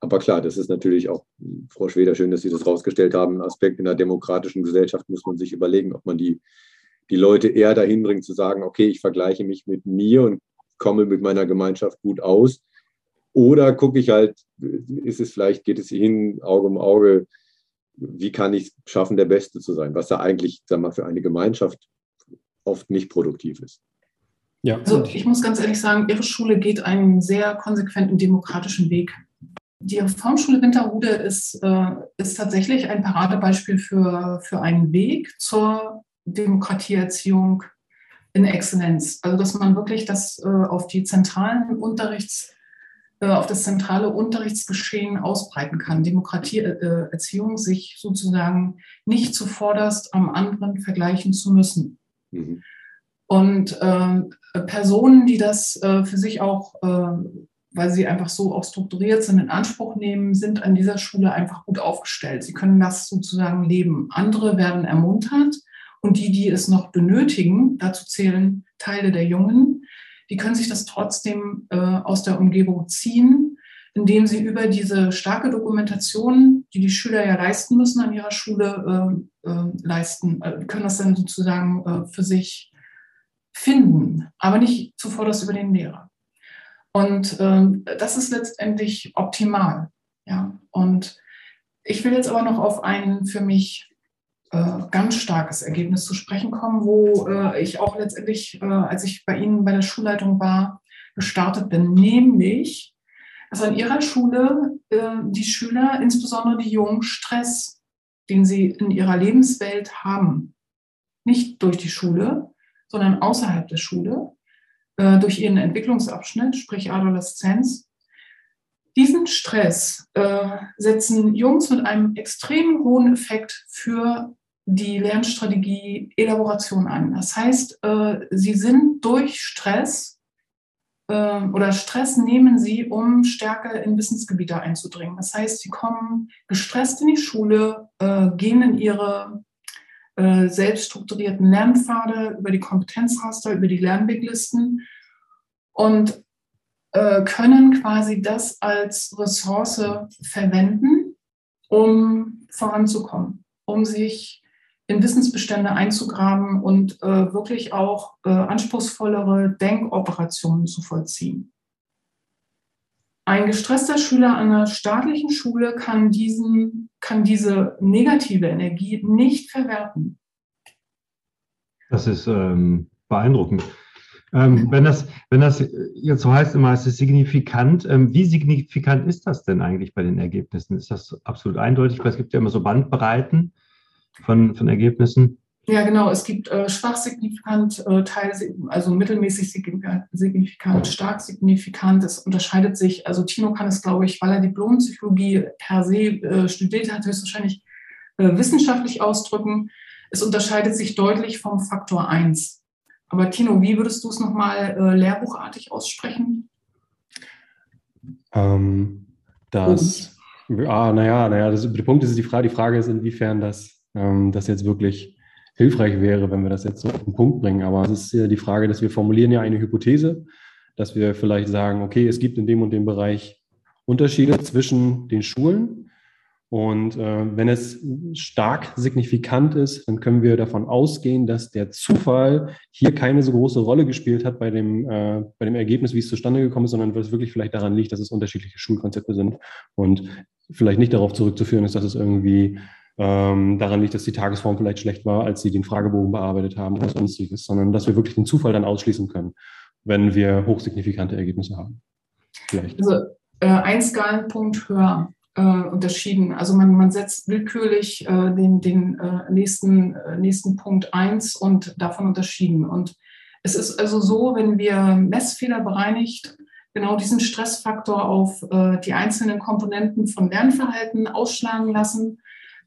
aber klar, das ist natürlich auch, Frau Schweder, schön, dass Sie das rausgestellt haben. Ein Aspekt in einer demokratischen Gesellschaft muss man sich überlegen, ob man die, die Leute eher dahin bringt zu sagen, okay, ich vergleiche mich mit mir und komme mit meiner Gemeinschaft gut aus. Oder gucke ich halt, ist es vielleicht, geht es hin, Auge um Auge, wie kann ich es schaffen, der Beste zu sein, was ja eigentlich, sag mal, für eine Gemeinschaft oft nicht produktiv ist.
Ja. Also ich muss ganz ehrlich sagen, Ihre Schule geht einen sehr konsequenten demokratischen Weg. Die Reformschule Winterhude ist, äh, ist tatsächlich ein Paradebeispiel für, für einen Weg zur Demokratieerziehung in Exzellenz. Also dass man wirklich das äh, auf die zentralen Unterrichts, auf das zentrale Unterrichtsgeschehen ausbreiten kann. Demokratieerziehung sich sozusagen nicht zuvorderst am anderen vergleichen zu müssen. Mhm. Und äh, Personen, die das äh, für sich auch äh, weil sie einfach so auch strukturiert sind, in Anspruch nehmen, sind an dieser Schule einfach gut aufgestellt. Sie können das sozusagen leben. Andere werden ermuntert und die, die es noch benötigen, dazu zählen Teile der Jungen, die können sich das trotzdem äh, aus der Umgebung ziehen, indem sie über diese starke Dokumentation, die die Schüler ja leisten müssen an ihrer Schule, äh, äh, leisten, äh, können das dann sozusagen äh, für sich finden, aber nicht zuvorderst über den Lehrer. Und ähm, das ist letztendlich optimal. Ja? Und ich will jetzt aber noch auf ein für mich äh, ganz starkes Ergebnis zu sprechen kommen, wo äh, ich auch letztendlich, äh, als ich bei Ihnen bei der Schulleitung war, gestartet bin, nämlich, dass an Ihrer Schule äh, die Schüler, insbesondere die Jungen, Stress, den sie in ihrer Lebenswelt haben, nicht durch die Schule, sondern außerhalb der Schule, äh, durch ihren Entwicklungsabschnitt, sprich Adoleszenz. Diesen Stress äh, setzen Jungs mit einem extrem hohen Effekt für die Lernstrategie Elaboration ein. Das heißt, äh, sie sind durch Stress äh, oder Stress nehmen sie, um stärker in Wissensgebiete einzudringen. Das heißt, sie kommen gestresst in die Schule, äh, gehen in ihre äh, selbst strukturierten Lernpfade, über die Kompetenzraster, über die Lernweglisten und äh, können quasi das als Ressource verwenden, um voranzukommen, um sich in Wissensbestände einzugraben und äh, wirklich auch äh, anspruchsvollere Denkoperationen zu vollziehen. ein gestresster Schüler an einer staatlichen Schule kann, diesen, kann diese negative Energie nicht verwerten.
Das ist ähm, beeindruckend. Ähm, wenn, das, wenn das jetzt so heißt, immer es ist signifikant, ähm, wie signifikant ist das denn eigentlich bei den Ergebnissen? Ist das absolut eindeutig? Weil es gibt ja immer so Bandbreiten von, von Ergebnissen.
Ja, genau. Es gibt äh, schwach signifikant, äh, Teil, also mittelmäßig signifikant, stark signifikant. Es unterscheidet sich. Also Tino kann es, glaube ich, weil er Diplompsychologie per se äh, studiert hat, höchstwahrscheinlich äh, wissenschaftlich ausdrücken. Es unterscheidet sich deutlich vom Faktor 1. Aber Tino, wie würdest du es nochmal äh, lehrbuchartig aussprechen?
Ähm, das, ah, naja, naja, das, der Punkt ist, die Frage, die Frage ist, inwiefern das, ähm, das jetzt wirklich hilfreich wäre, wenn wir das jetzt so auf den Punkt bringen. Aber es ist ja die Frage, dass wir formulieren ja eine Hypothese, dass wir vielleicht sagen, okay, es gibt in dem und dem Bereich Unterschiede zwischen den Schulen. Und äh, wenn es stark signifikant ist, dann können wir davon ausgehen, dass der Zufall hier keine so große Rolle gespielt hat bei dem, äh, bei dem Ergebnis, wie es zustande gekommen ist, sondern es wirklich vielleicht daran liegt, dass es unterschiedliche Schulkonzepte sind und vielleicht nicht darauf zurückzuführen ist, dass es irgendwie ähm, daran liegt, dass die Tagesform vielleicht schlecht war, als sie den Fragebogen bearbeitet haben oder sonstiges, sondern dass wir wirklich den Zufall dann ausschließen können, wenn wir hochsignifikante Ergebnisse haben.
Vielleicht. Also äh, ein Skalenpunkt höher äh, unterschieden. Also man, man setzt willkürlich äh, den, den äh, nächsten, äh, nächsten Punkt 1 und davon unterschieden. Und es ist also so, wenn wir Messfehler bereinigt, genau diesen Stressfaktor auf äh, die einzelnen Komponenten von Lernverhalten ausschlagen lassen,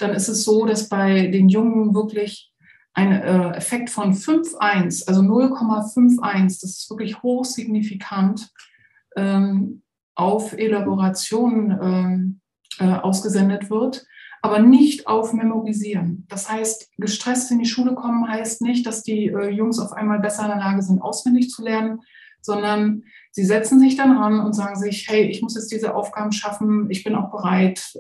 dann ist es so, dass bei den Jungen wirklich ein äh, Effekt von 5,1, also 0,51, das ist wirklich hochsignifikant, ähm, auf Elaborationen ähm, äh, ausgesendet wird, aber nicht auf Memorisieren. Das heißt, gestresst in die Schule kommen heißt nicht, dass die äh, Jungs auf einmal besser in der Lage sind, auswendig zu lernen, sondern sie setzen sich dann ran und sagen sich, hey, ich muss jetzt diese Aufgaben schaffen, ich bin auch bereit,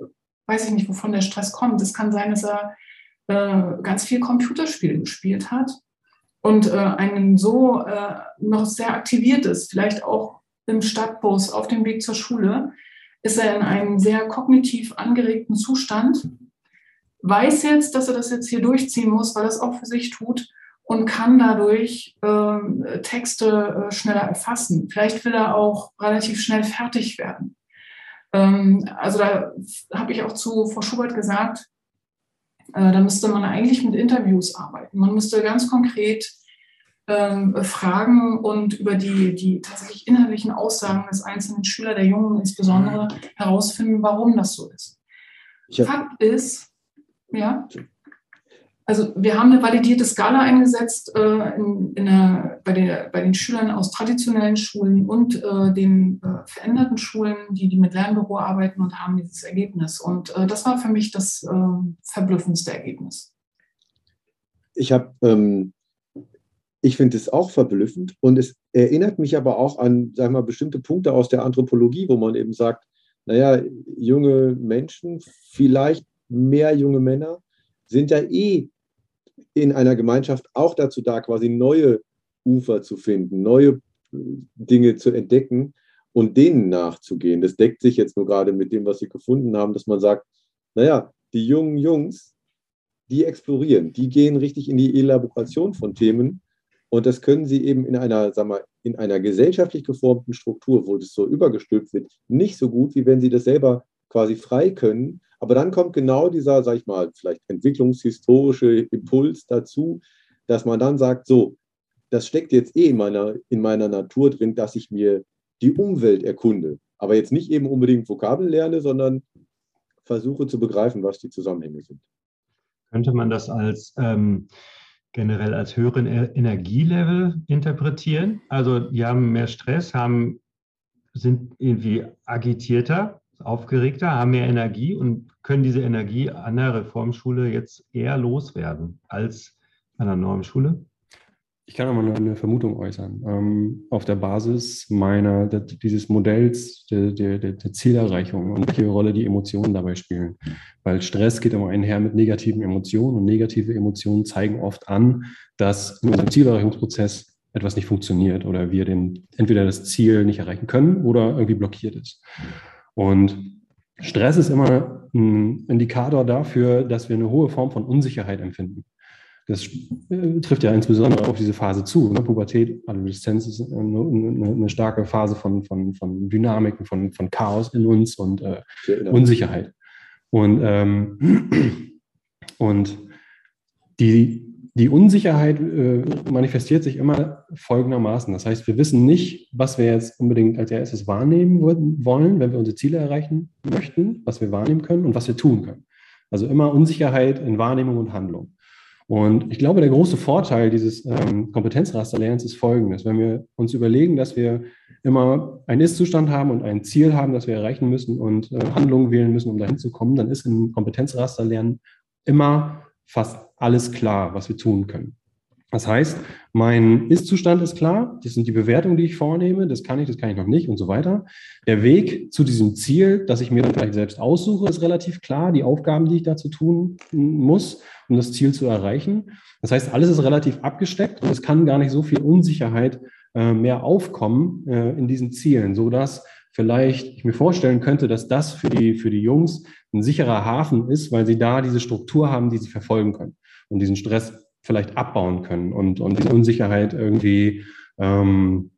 weiß ich nicht, wovon der Stress kommt. Es kann sein, dass er äh, ganz viel Computerspiele gespielt hat und äh, einen so äh, noch sehr aktiviert ist, vielleicht auch im Stadtbus auf dem Weg zur Schule, ist er in einem sehr kognitiv angeregten Zustand, weiß jetzt, dass er das jetzt hier durchziehen muss, weil er es auch für sich tut und kann dadurch äh, Texte äh, schneller erfassen. Vielleicht will er auch relativ schnell fertig werden. Ähm, also da habe ich auch zu Frau Schubert gesagt, äh, da müsste man eigentlich mit Interviews arbeiten. Man müsste ganz konkret ähm, fragen und über die, die tatsächlich inhaltlichen Aussagen des einzelnen Schüler, der Jungen insbesondere, herausfinden, warum das so ist. Fakt ist, ja. Also wir haben eine validierte Skala eingesetzt äh, in, in der, bei, der, bei, den Schülern aus traditionellen Schulen und äh, den äh, veränderten Schulen, die, die mit Lernbüro arbeiten und haben dieses Ergebnis. Und äh, das war für mich das äh, verblüffendste Ergebnis.
Ich habe, ähm, ich finde es auch verblüffend und es erinnert mich aber auch an, wir mal, bestimmte Punkte aus der Anthropologie, wo man eben sagt, naja, junge Menschen, vielleicht mehr junge Männer, sind ja eh in einer Gemeinschaft auch dazu da, quasi neue Ufer zu finden, neue äh, Dinge zu entdecken und denen nachzugehen. Das deckt sich jetzt nur gerade mit dem, was Sie gefunden haben, dass man sagt, naja, die jungen Jungs, die explorieren, die gehen richtig in die Elaboration von Themen und das können sie eben in einer, sag mal, in einer gesellschaftlich geformten Struktur, wo das so übergestülpt wird, nicht so gut, wie wenn sie das selber quasi frei können aber dann kommt genau dieser, sag ich mal, vielleicht entwicklungshistorische Impuls dazu, dass man dann sagt, so, das steckt jetzt eh in meiner, in meiner Natur drin, dass ich mir die Umwelt erkunde. Aber jetzt nicht eben unbedingt Vokabeln lerne, sondern versuche zu begreifen, was die Zusammenhänge sind.
Könnte man das als ähm, generell als höheren Energielevel interpretieren? Also die haben mehr Stress, haben, sind irgendwie agitierter, aufgeregter, haben mehr Energie und können diese Energie an der Reformschule jetzt eher loswerden als an der Normschule?
Ich kann aber nur eine Vermutung äußern. Ähm, auf der Basis meiner, dieses Modells der, der, der, Zielerreichung und welche Rolle die Emotionen dabei spielen. Weil Stress geht immer einher mit negativen Emotionen und negative Emotionen zeigen oft an, dass in unserem Zielerreichungsprozess etwas nicht funktioniert oder wir den, entweder das Ziel nicht erreichen können oder irgendwie blockiert ist. Und Stress ist immer ein Indikator dafür, dass wir eine hohe Form von Unsicherheit empfinden. Das äh, trifft ja insbesondere auf diese Phase zu. Ne? Pubertät, Adoleszenz ist eine, eine, eine, starke Phase von, von, von Dynamiken, von, von Chaos in uns und äh, Unsicherheit. Und, ähm, und die, die Unsicherheit äh, manifestiert sich immer folgendermaßen. Das heißt, wir wissen nicht, was wir jetzt unbedingt als erstes wahrnehmen wollen, wenn wir unsere Ziele erreichen möchten, was wir wahrnehmen können und was wir tun können. Also immer Unsicherheit in Wahrnehmung und Handlung. Und ich glaube, der große Vorteil dieses ähm, Kompetenzrasterlernens ist folgendes. Wenn wir uns überlegen, dass wir immer einen Ist-Zustand haben und ein Ziel haben, das wir erreichen müssen und äh, Handlungen wählen müssen, um dahin zu kommen, dann ist im Kompetenzrasterlernen immer fast alles klar, was wir tun können. Das heißt, mein Ist-Zustand ist klar, das sind die Bewertungen, die ich vornehme, das kann ich, das kann ich noch nicht und so weiter. Der Weg zu diesem Ziel, das ich mir dann vielleicht selbst aussuche, ist relativ klar, die Aufgaben, die ich dazu tun muss, um das Ziel zu erreichen. Das heißt, alles ist relativ abgesteckt und es kann gar nicht so viel Unsicherheit äh, mehr aufkommen äh, in diesen Zielen, so dass vielleicht ich mir vorstellen könnte, dass das für die, für die Jungs ein sicherer Hafen ist, weil sie da diese Struktur haben, die sie verfolgen können und diesen Stress vielleicht abbauen können und, und diese Unsicherheit irgendwie ähm,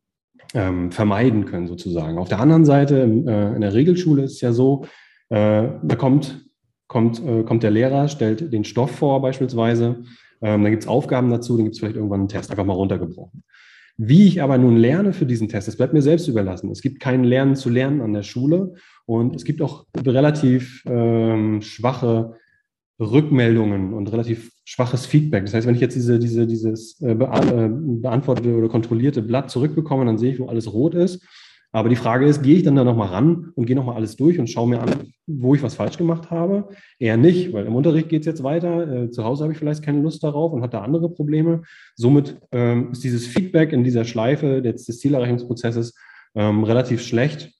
ähm, vermeiden können, sozusagen. Auf der anderen Seite, äh, in der Regelschule ist es ja so, äh, da kommt, kommt, äh, kommt der Lehrer, stellt den Stoff vor beispielsweise, ähm, dann gibt es Aufgaben dazu, dann gibt es vielleicht irgendwann einen Test, einfach mal runtergebrochen. Wie ich aber nun lerne für diesen Test, das bleibt mir selbst überlassen. Es gibt kein Lernen zu lernen an der Schule und es gibt auch relativ ähm, schwache Rückmeldungen und relativ schwaches Feedback. Das heißt, wenn ich jetzt diese, diese, dieses äh, äh, beantwortete oder kontrollierte Blatt zurückbekomme, dann sehe ich, wo alles rot ist. Aber die Frage ist, gehe ich dann da nochmal ran und gehe nochmal alles durch und schaue mir an, wo ich was falsch gemacht habe? Eher nicht, weil im Unterricht geht es jetzt weiter. Äh, zu Hause habe ich vielleicht keine Lust darauf und da andere Probleme. Somit ähm, ist dieses Feedback in dieser Schleife des, des Zielerreichungsprozesses ähm, relativ schlecht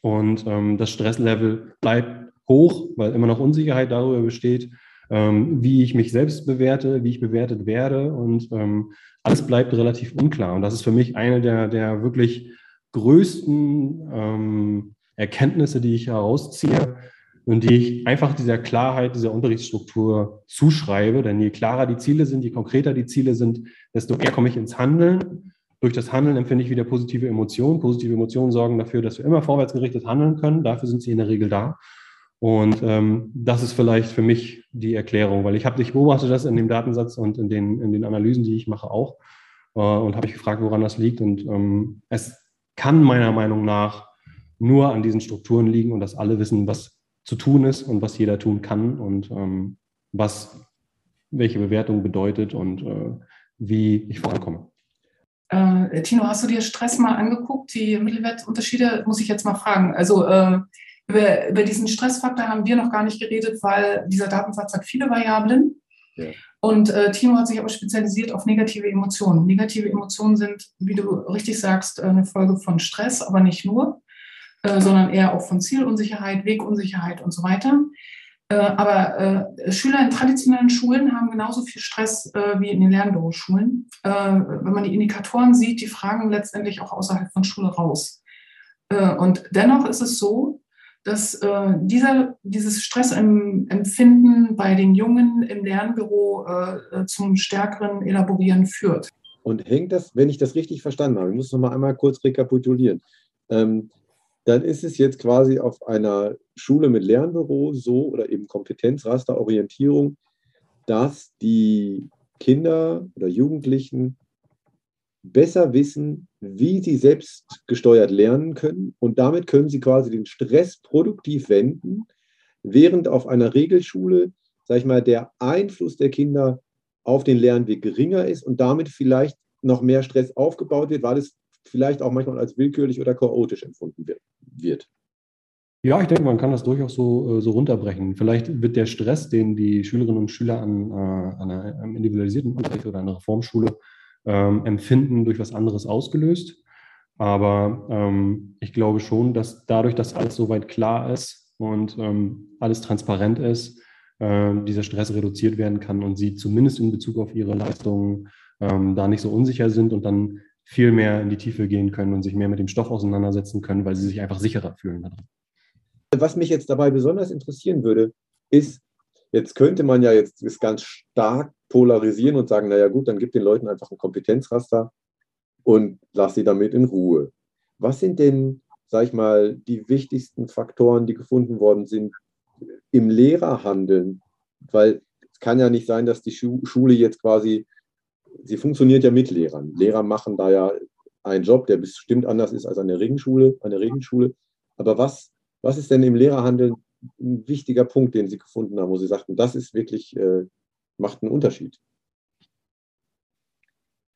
und ähm, das Stresslevel bleibt hoch, weil immer noch Unsicherheit darüber besteht, ähm, wie ich mich selbst bewerte, wie ich bewertet werde und ähm, alles bleibt relativ unklar. Und das ist für mich eine der, der wirklich größten ähm, Erkenntnisse, die ich herausziehe und die ich einfach dieser Klarheit, dieser Unterrichtsstruktur zuschreibe. Denn je klarer die Ziele sind, je konkreter die Ziele sind, desto eher komme ich ins Handeln. Durch das Handeln empfinde ich wieder positive Emotionen. Positive Emotionen sorgen dafür, dass wir immer vorwärtsgerichtet handeln können. Dafür sind sie in der Regel da. Und ähm, das ist vielleicht für mich die Erklärung, weil ich habe, ich beobachte das in dem Datensatz und in den, in den Analysen, die ich mache, auch. Äh, und habe ich gefragt, woran das liegt. Und ähm, es kann meiner Meinung nach nur an diesen Strukturen liegen und dass alle wissen, was zu tun ist und was jeder tun kann und ähm, was welche Bewertung bedeutet und äh, wie ich vorankomme.
Äh, Tino, hast du dir Stress mal angeguckt? Die Mittelwertunterschiede muss ich jetzt mal fragen. Also äh, über, über diesen Stressfaktor haben wir noch gar nicht geredet, weil dieser Datensatz hat viele Variablen. Ja. Und äh, Tino hat sich aber spezialisiert auf negative Emotionen. Negative Emotionen sind, wie du richtig sagst, eine Folge von Stress, aber nicht nur, äh, sondern eher auch von Zielunsicherheit, Wegunsicherheit und so weiter. Äh, aber äh, Schüler in traditionellen Schulen haben genauso viel Stress äh, wie in den Lernbüroschulen. Wenn man die Indikatoren sieht, die fragen letztendlich auch außerhalb von Schule raus. und dennoch ist es so, dass dieser, dieses Stressempfinden bei den Jungen im Lernbüro zum stärkeren Elaborieren führt.
Und hängt das, wenn ich das richtig verstanden habe, ich muss noch mal einmal kurz rekapitulieren, ähm, dann ist es jetzt quasi auf einer Schule mit Lernbüro so oder eben Kompetenzrasterorientierung, dass die Kinder oder Jugendlichen besser wissen, wie sie selbst gesteuert lernen können. Und damit können sie quasi den Stress produktiv wenden, während auf einer Regelschule, sag ich mal, der Einfluss der Kinder auf den Lernweg geringer ist und damit vielleicht noch mehr Stress aufgebaut wird, weil es vielleicht auch manchmal als willkürlich oder chaotisch empfunden wird.
Ja, ich denke, man kann das durchaus so, äh, so runterbrechen. Vielleicht wird der Stress, den die Schülerinnen und Schüler an, äh, an einem individualisierten Unterricht oder einer Reformschule ähm, Empfinden durch was anderes ausgelöst. Aber ähm, ich glaube schon, dass dadurch, dass alles soweit klar ist und ähm, alles transparent ist, äh, dieser Stress reduziert werden kann und sie zumindest in Bezug auf ihre Leistungen ähm, da nicht so unsicher sind und dann viel mehr in die Tiefe gehen können und sich mehr mit dem Stoff auseinandersetzen können, weil sie sich einfach sicherer fühlen darin.
Was mich jetzt dabei besonders interessieren würde, ist, jetzt könnte man ja jetzt das ganz stark polarisieren und sagen, naja gut, dann gib den Leuten einfach ein Kompetenzraster und lass sie damit in Ruhe. Was sind denn, sag ich mal, die wichtigsten Faktoren, die gefunden worden sind im Lehrerhandeln? Weil es kann ja nicht sein, dass die Schule jetzt quasi, sie funktioniert ja mit Lehrern. Lehrer machen da ja einen Job, der bestimmt anders ist als an der Regenschule, an der Regenschule. Aber was, was ist denn im Lehrerhandeln ein wichtiger Punkt, den Sie gefunden haben, wo Sie sagten, das ist wirklich, äh, macht einen Unterschied?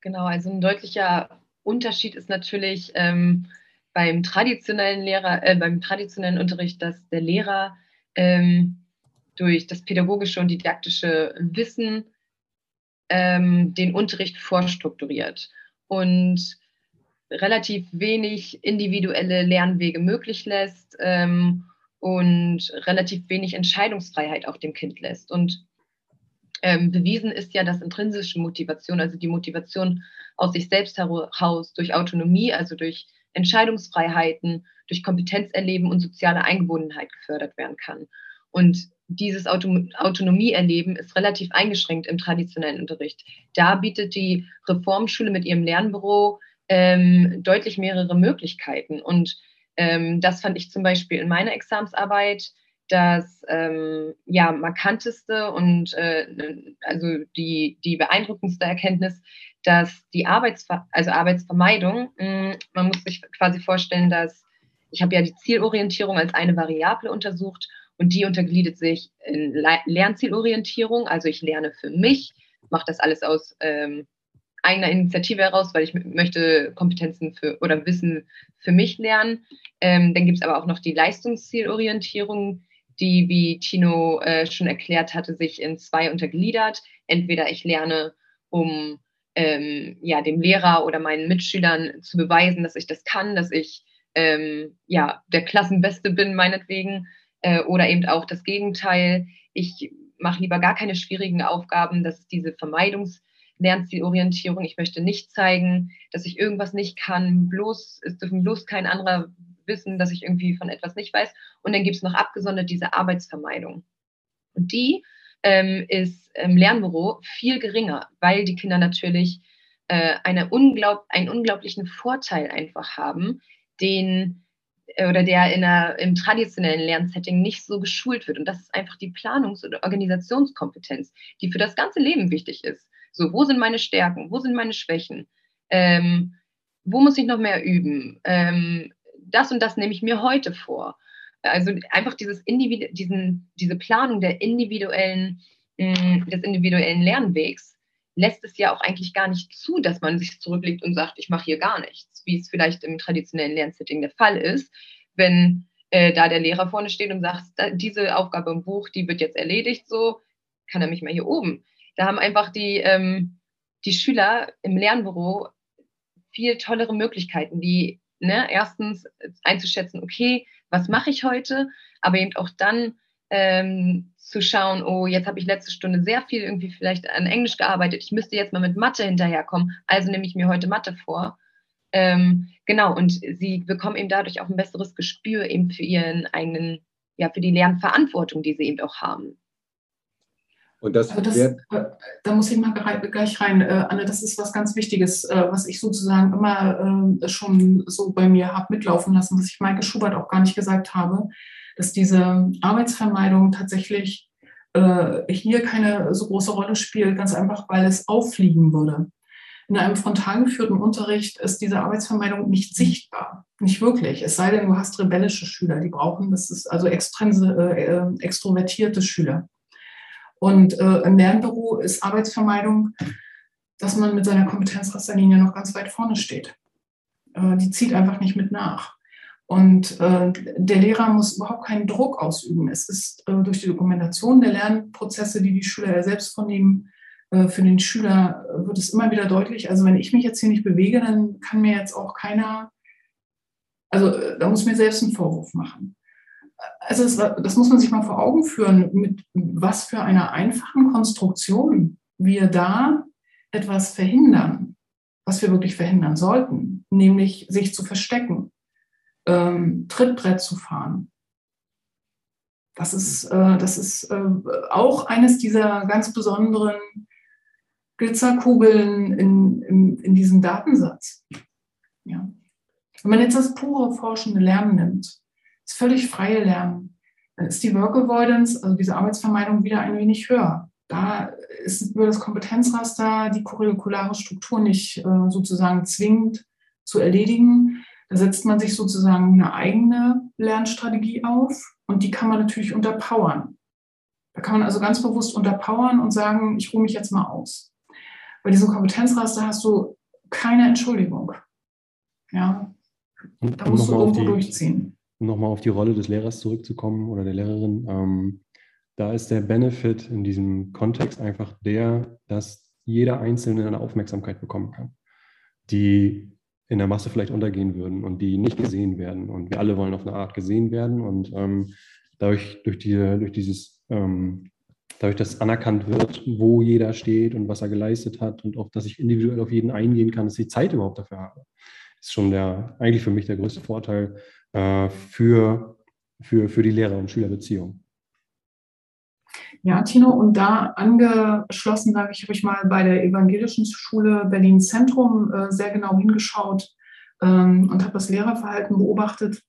Genau, also ein deutlicher Unterschied ist natürlich ähm, beim traditionellen Lehrer, äh, beim traditionellen Unterricht, dass der Lehrer ähm, durch das pädagogische und didaktische Wissen ähm, den Unterricht vorstrukturiert und relativ wenig individuelle Lernwege möglich lässt ähm, und relativ wenig Entscheidungsfreiheit auch dem Kind lässt. Und ähm, bewiesen ist ja, dass intrinsische Motivation, also die Motivation aus sich selbst heraus durch Autonomie, also durch Entscheidungsfreiheiten, durch Kompetenzerleben und soziale Eingebundenheit gefördert werden kann. Und dieses Auto Autonomieerleben ist relativ eingeschränkt im traditionellen Unterricht. Da bietet die Reformschule mit ihrem Lernbüro ähm, deutlich mehrere Möglichkeiten. Und ähm, das fand ich zum Beispiel in meiner Examsarbeit das ähm, ja, markanteste und äh, also die, die beeindruckendste Erkenntnis, dass die Arbeitsver also Arbeitsvermeidung, mh, mm, man muss sich quasi vorstellen, dass ich habe ja die Zielorientierung als eine Variable untersucht und die untergliedert sich in Lernzielorientierung, also ich lerne für mich, mache das alles aus ähm, eigener Initiative heraus, weil ich möchte Kompetenzen für oder Wissen für mich lernen. Ähm, dann gibt es aber auch noch die Leistungszielorientierung, die, wie Tino äh, schon erklärt hatte, sich in zwei untergliedert. Entweder ich lerne, um ähm, ja, dem Lehrer oder meinen Mitschülern zu beweisen, dass ich das kann, dass ich ähm, ja, der Klassenbeste bin, meinetwegen, äh, oder eben auch das Gegenteil. Ich mache lieber gar keine schwierigen Aufgaben. Das ist diese Vermeidungslernzielorientierung. Ich möchte nicht zeigen, dass ich irgendwas nicht kann. Bloß, es dürfen bloß kein anderer wissen, dass ich irgendwie von etwas nicht weiß. Und dann gibt es noch abgesondert diese Arbeitsvermeidung. Und die ähm, ist im Lernbüro viel geringer, weil die Kinder natürlich äh, eine unglaub einen unglaublichen Vorteil einfach haben, den oder der in einer, im traditionellen Lernsetting nicht so geschult wird. Und das ist einfach die Planungs- oder Organisationskompetenz, die für das ganze Leben wichtig ist. So, wo sind meine Stärken? Wo sind meine Schwächen? Ähm, wo muss ich noch mehr üben? Ähm, das und das nehme ich mir heute vor. Also einfach dieses diesen, diese Planung der individuellen, mh, des individuellen Lernwegs lässt es ja auch eigentlich gar nicht zu, dass man sich zurücklegt und sagt, ich mache hier gar nichts, wie es vielleicht im traditionellen Lernsetting der Fall ist, wenn äh, da der Lehrer vorne steht und sagt, diese Aufgabe im Buch, die wird jetzt erledigt, so kann er mich mal hier oben. Da haben einfach die, ähm, die Schüler im Lernbüro viel tollere Möglichkeiten, die ne, erstens einzuschätzen, okay, was mache ich heute, aber eben auch dann ähm, zu schauen, oh, jetzt habe ich letzte Stunde sehr viel irgendwie vielleicht an Englisch gearbeitet, ich müsste jetzt mal mit Mathe hinterherkommen, also nehme ich mir heute Mathe vor. Ähm, genau, und sie bekommen eben dadurch auch ein besseres Gespür eben für ihren eigenen, ja, für die Lernverantwortung, die sie eben auch haben.
Und das, also das äh, da muss ich mal gleich rein, äh, Anne, das ist was ganz Wichtiges, äh, was ich sozusagen immer äh, schon so bei mir habe mitlaufen lassen, was ich Maike Schubert auch gar nicht gesagt habe, dass diese Arbeitsvermeidung tatsächlich äh, hier keine so große Rolle spielt, ganz einfach, weil es auffliegen würde. In einem frontal geführten Unterricht ist diese Arbeitsvermeidung nicht sichtbar, nicht wirklich. Es sei denn, du hast rebellische Schüler, die brauchen, das ist also extrinse, äh, extrovertierte Schüler. Und äh, im Lernbüro ist Arbeitsvermeidung, dass man mit seiner Kompetenzrasterlinie noch ganz weit vorne steht. Äh, die zieht einfach nicht mit nach. Und äh, der Lehrer muss überhaupt keinen Druck ausüben. Es ist äh, durch die Dokumentation der Lernprozesse, die die Schüler ja selbst vornehmen, äh, für den Schüler äh, wird es immer wieder deutlich. Also wenn ich mich jetzt hier nicht bewege, dann kann mir jetzt auch keiner, also da muss mir selbst einen Vorwurf machen also das, das muss man sich mal vor Augen führen, mit was für einer einfachen Konstruktion wir da etwas verhindern, was wir wirklich verhindern sollten, nämlich sich zu verstecken, ähm, Trittbrett zu fahren. Das ist, äh, das ist äh, auch eines dieser ganz besonderen Glitzerkugeln in, in, in diesem Datensatz. Ja. Wenn man jetzt das pure forschende Lernen nimmt, das völlig freie Lernen, dann ist die Work Avoidance, also diese Arbeitsvermeidung, wieder ein wenig höher. Da ist über das Kompetenzraster die curriculare Struktur nicht äh, sozusagen zwingend zu erledigen. Da setzt man sich sozusagen eine eigene Lernstrategie auf und die kann man natürlich unterpowern. Da kann man also ganz bewusst unterpowern und sagen, ich ruhe mich jetzt mal aus. Bei diesem Kompetenzraster hast du keine Entschuldigung. Ja, da musst du irgendwo die, durchziehen.
Um nochmal auf die Rolle des Lehrers zurückzukommen oder der Lehrerin. Ähm, da ist der Benefit in diesem Kontext einfach der, dass jeder Einzelne eine Aufmerksamkeit bekommen kann, die in der Masse vielleicht untergehen würden und die nicht gesehen werden. Und wir alle wollen auf eine Art gesehen werden. Und ähm, dadurch, durch, die, durch dieses, ähm, dadurch, dass anerkannt wird, wo jeder steht und was er geleistet hat und auch, dass ich individuell auf jeden eingehen kann, dass ich Zeit überhaupt dafür habe, ist schon der, eigentlich für mich der größte Vorteil äh, für, für, für die Lehrer- und Schülerbeziehung.
Ja, Tino, und da angeschlossen, sage ich, habe ich mal bei der Evangelischen Schule Berlin Zentrum äh, sehr genau hingeschaut ähm, und habe das Lehrerverhalten beobachtet.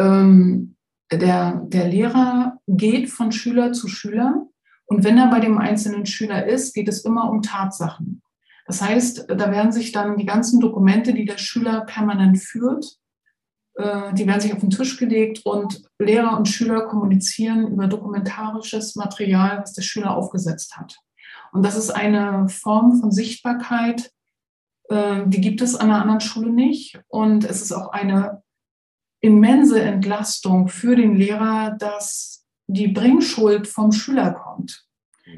Ähm, der, der Lehrer geht von Schüler zu Schüler und wenn er bei dem einzelnen Schüler ist, geht es immer um Tatsachen. Das heißt, da werden sich dann die ganzen Dokumente, die der Schüler permanent führt, die werden sich auf den Tisch gelegt und Lehrer und Schüler kommunizieren über dokumentarisches Material, was der Schüler aufgesetzt hat. Und das ist eine Form von Sichtbarkeit, äh, die gibt es an einer anderen Schule nicht. Und es ist auch eine immense Entlastung für den Lehrer, dass die Bringschuld vom Schüler kommt.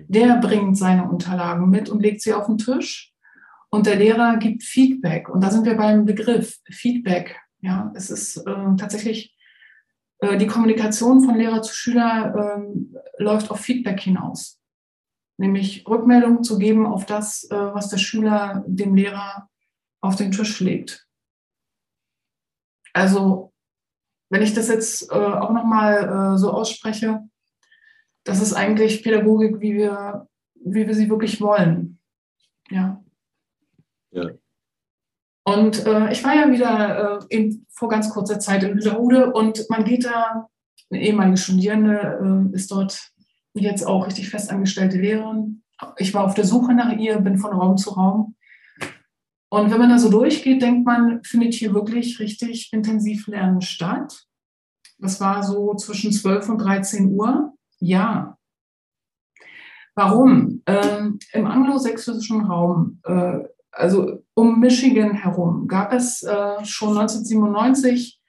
Der bringt seine Unterlagen mit und legt sie auf den Tisch. Und der Lehrer gibt Feedback. Und da sind wir beim Begriff Feedback. Ja, es ist äh, tatsächlich äh, die Kommunikation von Lehrer zu Schüler äh, läuft auf Feedback hinaus. Nämlich Rückmeldung zu geben auf das, äh, was der Schüler dem Lehrer auf den Tisch legt. Also, wenn ich das jetzt äh, auch nochmal äh, so ausspreche, das ist eigentlich Pädagogik, wie wir, wie wir sie wirklich wollen. Ja. Ja. Und äh, ich war ja wieder äh, in, vor ganz kurzer Zeit in Hüderhude und man geht da, eine ehemalige Studierende äh, ist dort jetzt auch richtig festangestellte Lehrerin. Ich war auf der Suche nach ihr, bin von Raum zu Raum. Und wenn man da so durchgeht, denkt man, findet hier wirklich richtig intensiv Lernen statt? Das war so zwischen 12 und 13 Uhr. Ja. Warum? Ähm, Im anglosächsischen Raum äh, also um Michigan herum, gab es äh, schon 1997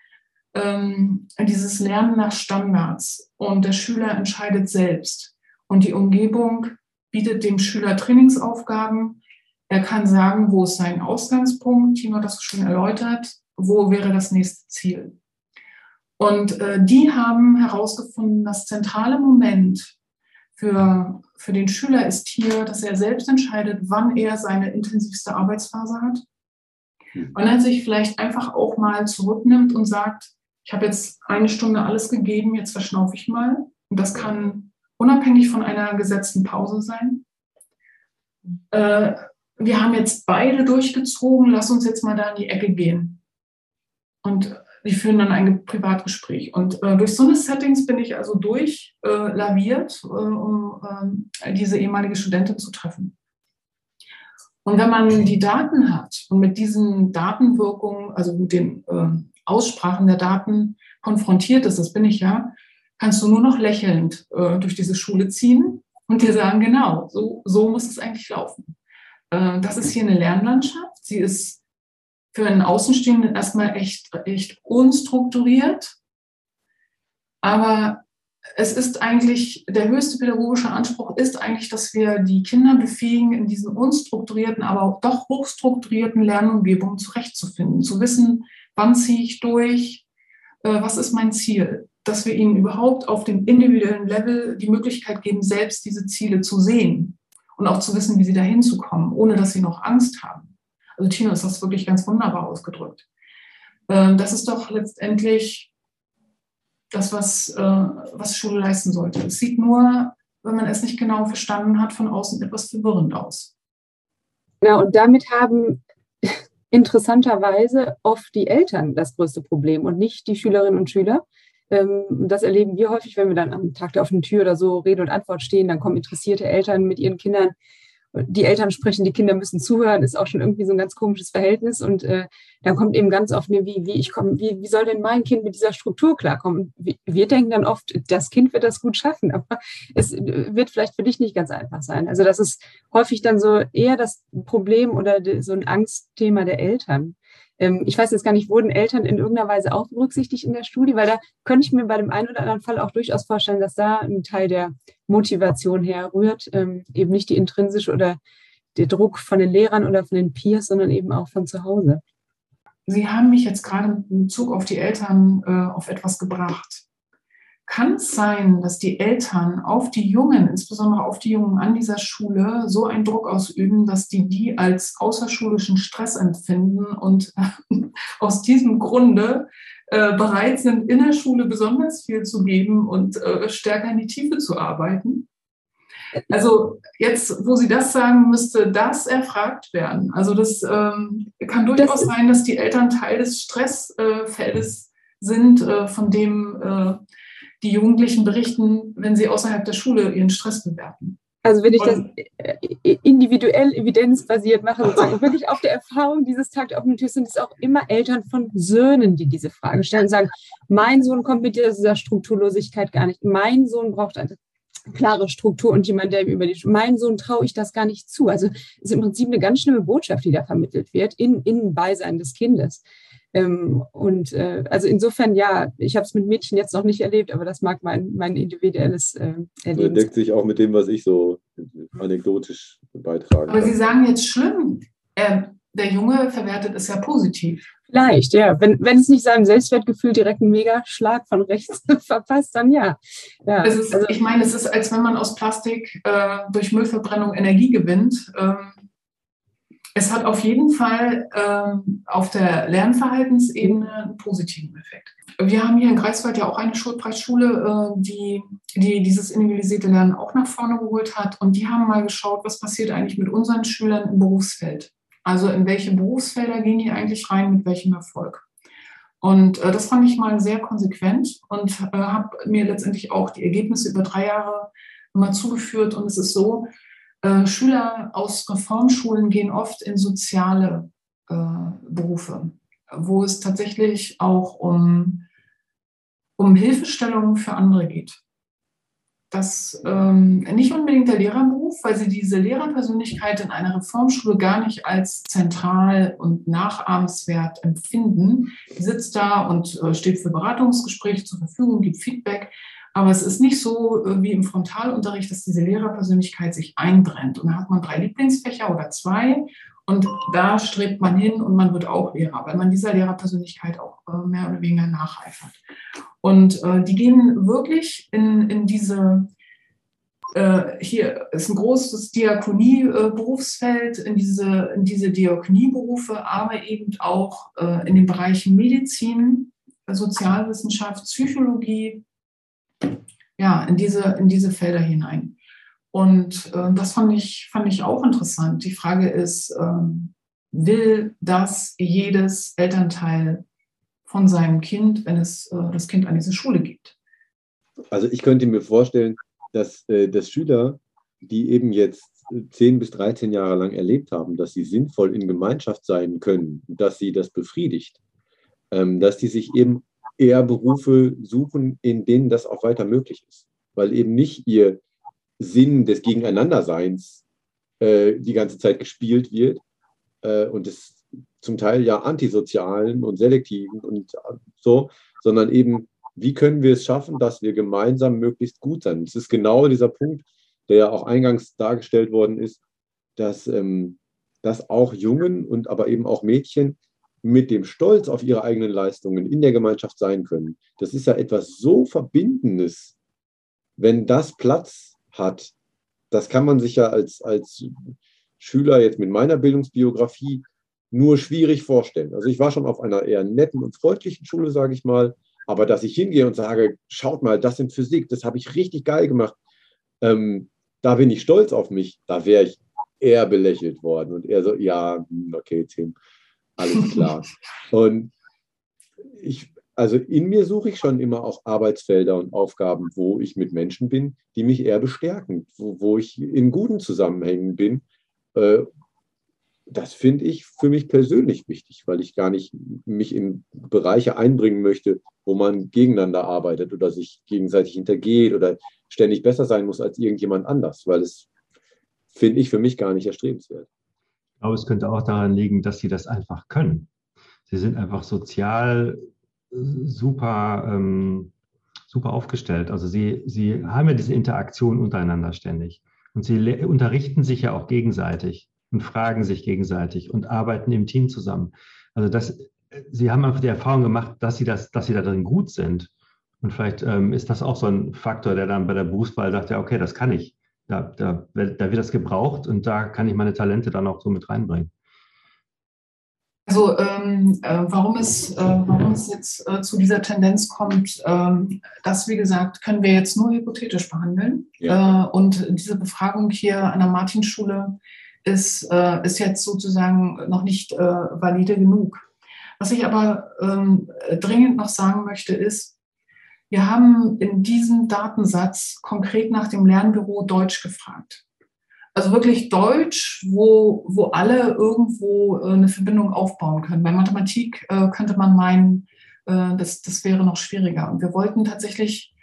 ähm, dieses Lernen nach Standards. Und der Schüler entscheidet selbst. Und die Umgebung bietet dem Schüler Trainingsaufgaben. Er kann sagen, wo ist sein Ausgangspunkt, Tino hat das schon erläutert, wo wäre das nächste Ziel. Und äh, die haben herausgefunden, das zentrale Moment für, für den Schüler ist hier, dass er selbst entscheidet, wann er seine intensivste Arbeitsphase hat. Hm. Und er sich vielleicht einfach auch mal zurücknimmt und sagt, ich habe jetzt eine Stunde alles gegeben, jetzt verschnaufe ich mal. Und das kann unabhängig von einer gesetzten Pause sein. Äh, wir haben jetzt beide durchgezogen, lass uns jetzt mal da in die Ecke gehen. Und die führen dann ein Privatgespräch. Und äh, durch so eine Settings bin ich also durchlaviert, äh, äh, um äh, diese ehemalige Studentin zu treffen. Und wenn man die Daten hat und mit diesen Datenwirkungen, also mit den ähm, Aussprachen der Daten konfrontiert ist, das bin ich ja, kannst du nur noch lächelnd äh, durch diese Schule ziehen und dir sagen, genau, so, so muss es eigentlich laufen. Äh, das ist hier eine Lernlandschaft. Sie ist für einen Außenstehenden erstmal echt, echt unstrukturiert. Aber es ist eigentlich, der höchste pädagogische Anspruch ist eigentlich, dass wir die Kinder befähigen, in diesen unstrukturierten, aber doch hochstrukturierten Lernumgebungen zurechtzufinden, zu wissen, wann ziehe ich durch, äh, was ist mein Ziel, dass wir ihnen überhaupt auf dem individuellen Level die Möglichkeit geben, selbst diese Ziele zu sehen und auch zu wissen, wie sie da hinzukommen, ohne dass sie noch Angst haben. Also Tino ist das wirklich ganz wunderbar ausgedrückt. Ähm, das ist doch letztendlich das, was, äh, was Schule leisten sollte. Es sieht nur, wenn man es nicht genau verstanden hat, von außen etwas verwirrend aus.
Genau, und damit haben interessanterweise oft die Eltern das größte Problem und nicht die Schülerinnen und Schüler. Ähm, das erleben wir häufig, wenn wir dann am Tag der offenen Tür oder so Rede und Antwort stehen. Dann kommen interessierte Eltern mit ihren Kindern die Eltern sprechen, die Kinder müssen zuhören, ist auch schon irgendwie so ein ganz komisches Verhältnis. Und äh, dann kommt eben ganz oft mir, wie, wie ich komme, wie, wie soll denn mein Kind mit dieser Struktur klarkommen? Wir, wir denken dann oft, das Kind wird das gut schaffen, aber es wird vielleicht für dich nicht ganz einfach sein. Also das ist häufig dann so eher das Problem oder so ein Angstthema der Eltern. Ähm, ich weiß jetzt gar nicht, wurden Eltern in irgendeiner Weise auch berücksichtigt in der Studie? Weil da könnte ich mir bei dem einen oder anderen Fall auch durchaus vorstellen, dass da ein Teil der Motivation herrührt, ähm, eben nicht die intrinsische oder der Druck von den Lehrern oder von den Peers, sondern eben auch von zu Hause.
Sie haben mich jetzt gerade in Bezug auf die Eltern äh, auf etwas gebracht. Kann es sein, dass die Eltern auf die Jungen, insbesondere auf die Jungen an dieser Schule, so einen Druck ausüben, dass die die als außerschulischen Stress empfinden und aus diesem Grunde äh, bereit sind, in der Schule besonders viel zu geben und äh, stärker in die Tiefe zu arbeiten? Also jetzt, wo Sie das sagen, müsste das erfragt werden. Also das ähm, kann durchaus das sein, dass die Eltern Teil des Stressfeldes äh, sind, äh, von dem äh, die Jugendlichen berichten, wenn sie außerhalb der Schule ihren Stress bewerten.
Also wenn ich das äh, individuell evidenzbasiert mache, sozusagen wirklich auf der Erfahrung dieses Tag der offenen Tür sind es auch immer Eltern von Söhnen, die diese Frage stellen und sagen, mein Sohn kommt mit dieser Strukturlosigkeit gar nicht. Mein Sohn braucht eine klare Struktur und jemand, der über die, mein Sohn traue ich das gar nicht zu. Also es ist im Prinzip eine ganz schlimme Botschaft, die da vermittelt wird in, in Beisein des Kindes. Ähm, und äh, also insofern, ja, ich habe es mit Mädchen jetzt noch nicht erlebt, aber das mag mein, mein individuelles äh, Erleben.
Das deckt sich auch mit dem, was ich so anekdotisch beitrage.
Aber Sie sagen jetzt schlimm. Äh, der Junge verwertet es ja positiv.
Vielleicht, ja. Wenn, wenn es nicht seinem Selbstwertgefühl direkt einen Megaschlag von rechts verpasst, dann ja. ja.
Ist, also, ich meine, es ist, als wenn man aus Plastik äh, durch Müllverbrennung Energie gewinnt. Ähm, es hat auf jeden Fall ähm, auf der Lernverhaltensebene einen positiven Effekt. Wir haben hier in Greifswald ja auch eine Schulpreisschule, äh, die, die dieses individualisierte Lernen auch nach vorne geholt hat. Und die haben mal geschaut, was passiert eigentlich mit unseren Schülern im Berufsfeld. Also in welche Berufsfelder gehen die eigentlich rein, mit welchem Erfolg. Und äh, das fand ich mal sehr konsequent und äh, habe mir letztendlich auch die Ergebnisse über drei Jahre immer zugeführt. Und es ist so, äh, Schüler aus Reformschulen gehen oft in soziale äh, Berufe, wo es tatsächlich auch um, um Hilfestellungen für andere geht. Das ähm, nicht unbedingt der Lehrerberuf, weil sie diese Lehrerpersönlichkeit in einer Reformschule gar nicht als zentral und nachahmenswert empfinden. Die sitzt da und äh, steht für Beratungsgespräche zur Verfügung, gibt Feedback. Aber es ist nicht so äh, wie im Frontalunterricht, dass diese Lehrerpersönlichkeit sich einbrennt. Und da hat man drei Lieblingsfächer oder zwei und da strebt man hin und man wird auch Lehrer, weil man dieser Lehrerpersönlichkeit auch äh, mehr oder weniger nacheifert. Und äh, die gehen wirklich in, in diese, äh, hier ist ein großes Diakonie-Berufsfeld, in diese, in diese Diakonieberufe, aber eben auch äh, in den Bereichen Medizin, Sozialwissenschaft, Psychologie, ja, in diese, in diese Felder hinein. Und äh, das fand ich, fand ich auch interessant. Die Frage ist, ähm, will das jedes Elternteil von seinem Kind, wenn es äh, das Kind an diese Schule gibt?
Also ich könnte mir vorstellen, dass, äh, dass Schüler, die eben jetzt 10 bis 13 Jahre lang erlebt haben, dass sie sinnvoll in Gemeinschaft sein können, dass sie das befriedigt, ähm, dass die sich eben eher Berufe suchen, in denen das auch weiter möglich ist. Weil eben nicht ihr Sinn des Gegeneinanderseins äh, die ganze Zeit gespielt wird äh, und des zum Teil ja antisozialen und selektiven und so, sondern eben, wie können wir es schaffen, dass wir gemeinsam möglichst gut sind. Das ist genau dieser Punkt, der ja auch eingangs dargestellt worden ist, dass, ähm, dass auch Jungen und aber eben auch Mädchen mit dem Stolz auf ihre eigenen Leistungen in der Gemeinschaft sein können. Das ist ja etwas so Verbindendes, wenn das Platz hat, das kann man sich ja als, als Schüler jetzt mit meiner Bildungsbiografie nur schwierig vorstellen. Also ich war schon auf einer eher netten und freundlichen Schule, sage ich mal, aber dass ich hingehe und sage, schaut mal, das in Physik, das habe ich richtig geil gemacht, ähm, da bin ich stolz auf mich, da wäre ich eher belächelt worden und er so, ja, hm, okay, Tim, alles klar. und ich, also in mir suche ich schon immer auch Arbeitsfelder und Aufgaben, wo ich mit Menschen bin, die mich eher bestärken, wo, wo ich in guten Zusammenhängen bin. Äh, das finde ich für mich persönlich wichtig, weil ich gar nicht mich in Bereiche einbringen möchte, wo man gegeneinander arbeitet oder sich gegenseitig hintergeht oder ständig besser sein muss als irgendjemand anders, weil es finde ich für mich gar nicht erstrebenswert.
Ich glaube, es könnte auch daran liegen, dass sie das einfach können. Sie sind einfach sozial super, ähm, super aufgestellt. Also sie, sie haben ja diese Interaktion untereinander ständig. Und sie unterrichten sich ja auch gegenseitig und fragen sich gegenseitig und arbeiten im Team zusammen. Also das, sie haben einfach die Erfahrung gemacht, dass sie, das, dass sie da drin gut sind. Und vielleicht ähm, ist das auch so ein Faktor, der dann bei der Berufswahl sagt, ja, okay, das kann ich. Da, da, da wird das gebraucht und da kann ich meine Talente dann auch so mit reinbringen.
Also ähm, äh, warum, es, äh, warum es jetzt äh, zu dieser Tendenz kommt, ähm, das, wie gesagt, können wir jetzt nur hypothetisch behandeln. Ja. Äh, und diese Befragung hier an der Martinschule ist, äh, ist jetzt sozusagen noch nicht äh, valide genug. Was ich aber ähm, dringend noch sagen möchte, ist, wir haben in diesem Datensatz konkret nach dem Lernbüro Deutsch gefragt. Also wirklich Deutsch, wo, wo alle irgendwo äh, eine Verbindung aufbauen können. Bei Mathematik äh, könnte man meinen, äh, das, das wäre noch schwieriger. Und wir wollten tatsächlich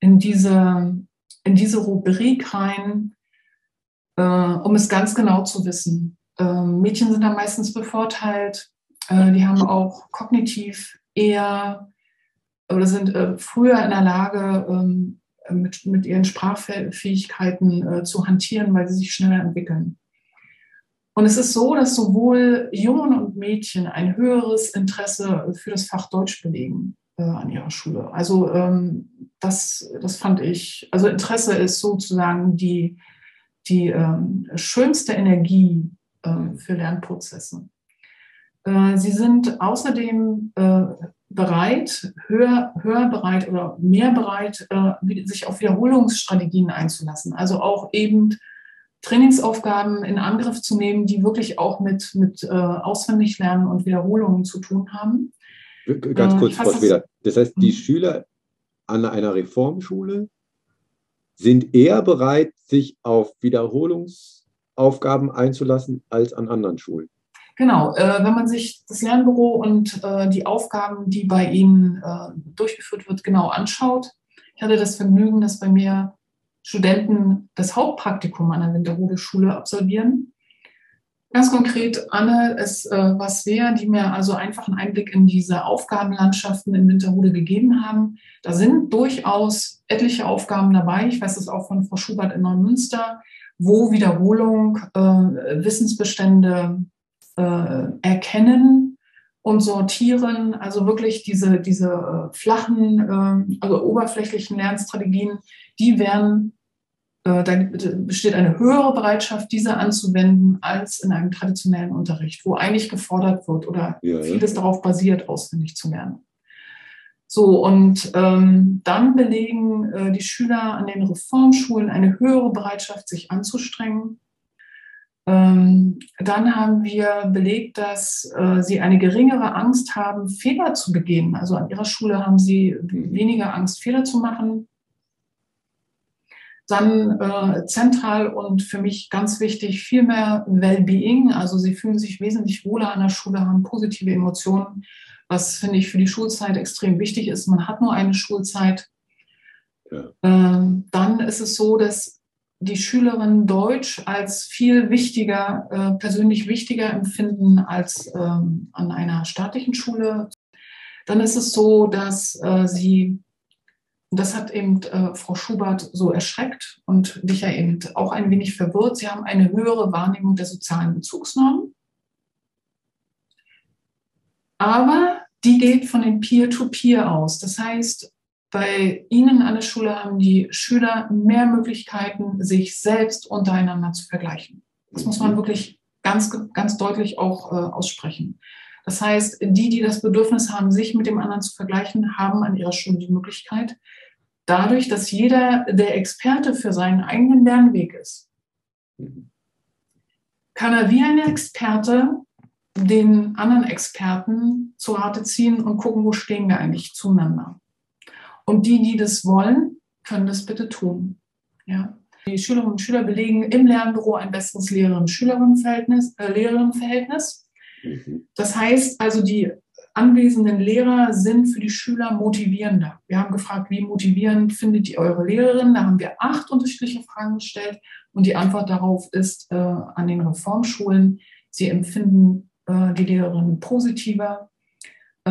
in diese, in diese Rubrik rein, um es ganz genau zu wissen. Ähm, Mädchen sind da meistens bevorteilt. Die haben auch kognitiv eher oder sind äh, früher in der Lage, ähm, mit, mit ihren Sprachfähigkeiten äh, zu hantieren, weil sie sich schneller entwickeln. Und es ist so, dass sowohl Jungen und Mädchen ein höheres Interesse für das Fach Deutsch belegen äh, an ihrer Schule. Also ähm, das, das fand ich, also Interesse ist sozusagen die, die ähm, schönste Energie äh, für Lernprozesse. Äh, sie sind außerdem äh, bereit, höher, höher bereit oder mehr bereit, äh, sich auf Wiederholungsstrategien einzulassen. Also auch eben Trainingsaufgaben in Angriff zu nehmen, die wirklich auch mit, mit äh, Auswendiglernen und Wiederholungen zu tun haben.
Ganz kurz, Frau Schweder. Das heißt, die mhm. Schüler an einer Reformschule sind eher bereit, sich auf Wiederholungsaufgaben einzulassen als an anderen Schulen.
Genau, äh, wenn man sich das Lernbüro und äh, die Aufgaben, die bei Ihnen äh, durchgeführt wird, genau anschaut. Ich hatte das Vergnügen, dass bei mir Studenten das Hauptpraktikum an der Winterrode-Schule absolvieren. Ganz konkret, Anne ist äh, was wer, die mir also einfach einen Einblick in diese Aufgabenlandschaften in Winterhude gegeben haben. Da sind durchaus etliche Aufgaben dabei. Ich weiß das auch von Frau Schubert in Neumünster, wo Wiederholung, äh, Wissensbestände äh, erkennen und sortieren, also wirklich diese, diese äh, flachen, äh, also oberflächlichen Lernstrategien, die werden, äh, da besteht eine höhere Bereitschaft, diese anzuwenden, als in einem traditionellen Unterricht, wo eigentlich gefordert wird oder ja, vieles ja. darauf basiert, auswendig zu lernen. So, und ähm, dann belegen äh, die Schüler an den Reformschulen eine höhere Bereitschaft, sich anzustrengen dann haben wir belegt, dass äh, sie eine geringere Angst haben, Fehler zu begehen. Also an ihrer Schule haben sie weniger Angst, Fehler zu machen. Dann äh, zentral und für mich ganz wichtig, viel mehr Wellbeing. Also sie fühlen sich wesentlich wohler an der Schule, haben positive Emotionen, was finde ich für die Schulzeit extrem wichtig ist. Man hat nur eine Schulzeit. Ja. Ähm, dann ist es so, dass die Schülerinnen Deutsch als viel wichtiger, äh, persönlich wichtiger empfinden als ähm, an einer staatlichen Schule, dann ist es so, dass äh, sie, das hat eben äh, Frau Schubert so erschreckt und dich ja eben auch ein wenig verwirrt, sie haben eine höhere Wahrnehmung der sozialen Bezugsnormen. Aber die geht von den Peer-to-Peer -Peer aus. Das heißt, bei Ihnen an der Schule haben die Schüler mehr Möglichkeiten, sich selbst untereinander zu vergleichen. Das muss man wirklich ganz, ganz deutlich auch äh, aussprechen. Das heißt, die, die das Bedürfnis haben, sich mit dem anderen zu vergleichen, haben an ihrer Schule die Möglichkeit, dadurch, dass jeder der Experte für seinen eigenen Lernweg ist, kann er wie ein Experte den anderen Experten zu Rate ziehen und gucken, wo stehen wir eigentlich zueinander. Und die, die das wollen, können das bitte tun. Ja. Die Schülerinnen und Schüler belegen im Lernbüro ein besseres Lehrerinnen-Schülerinnen-Verhältnis. Äh, Lehrerinnen-Verhältnis. Mhm. Das heißt also, die anwesenden Lehrer sind für die Schüler motivierender. Wir haben gefragt, wie motivierend findet ihr eure Lehrerin? Da haben wir acht unterschiedliche Fragen gestellt und die Antwort darauf ist äh, an den Reformschulen, sie empfinden äh, die Lehrerinnen positiver,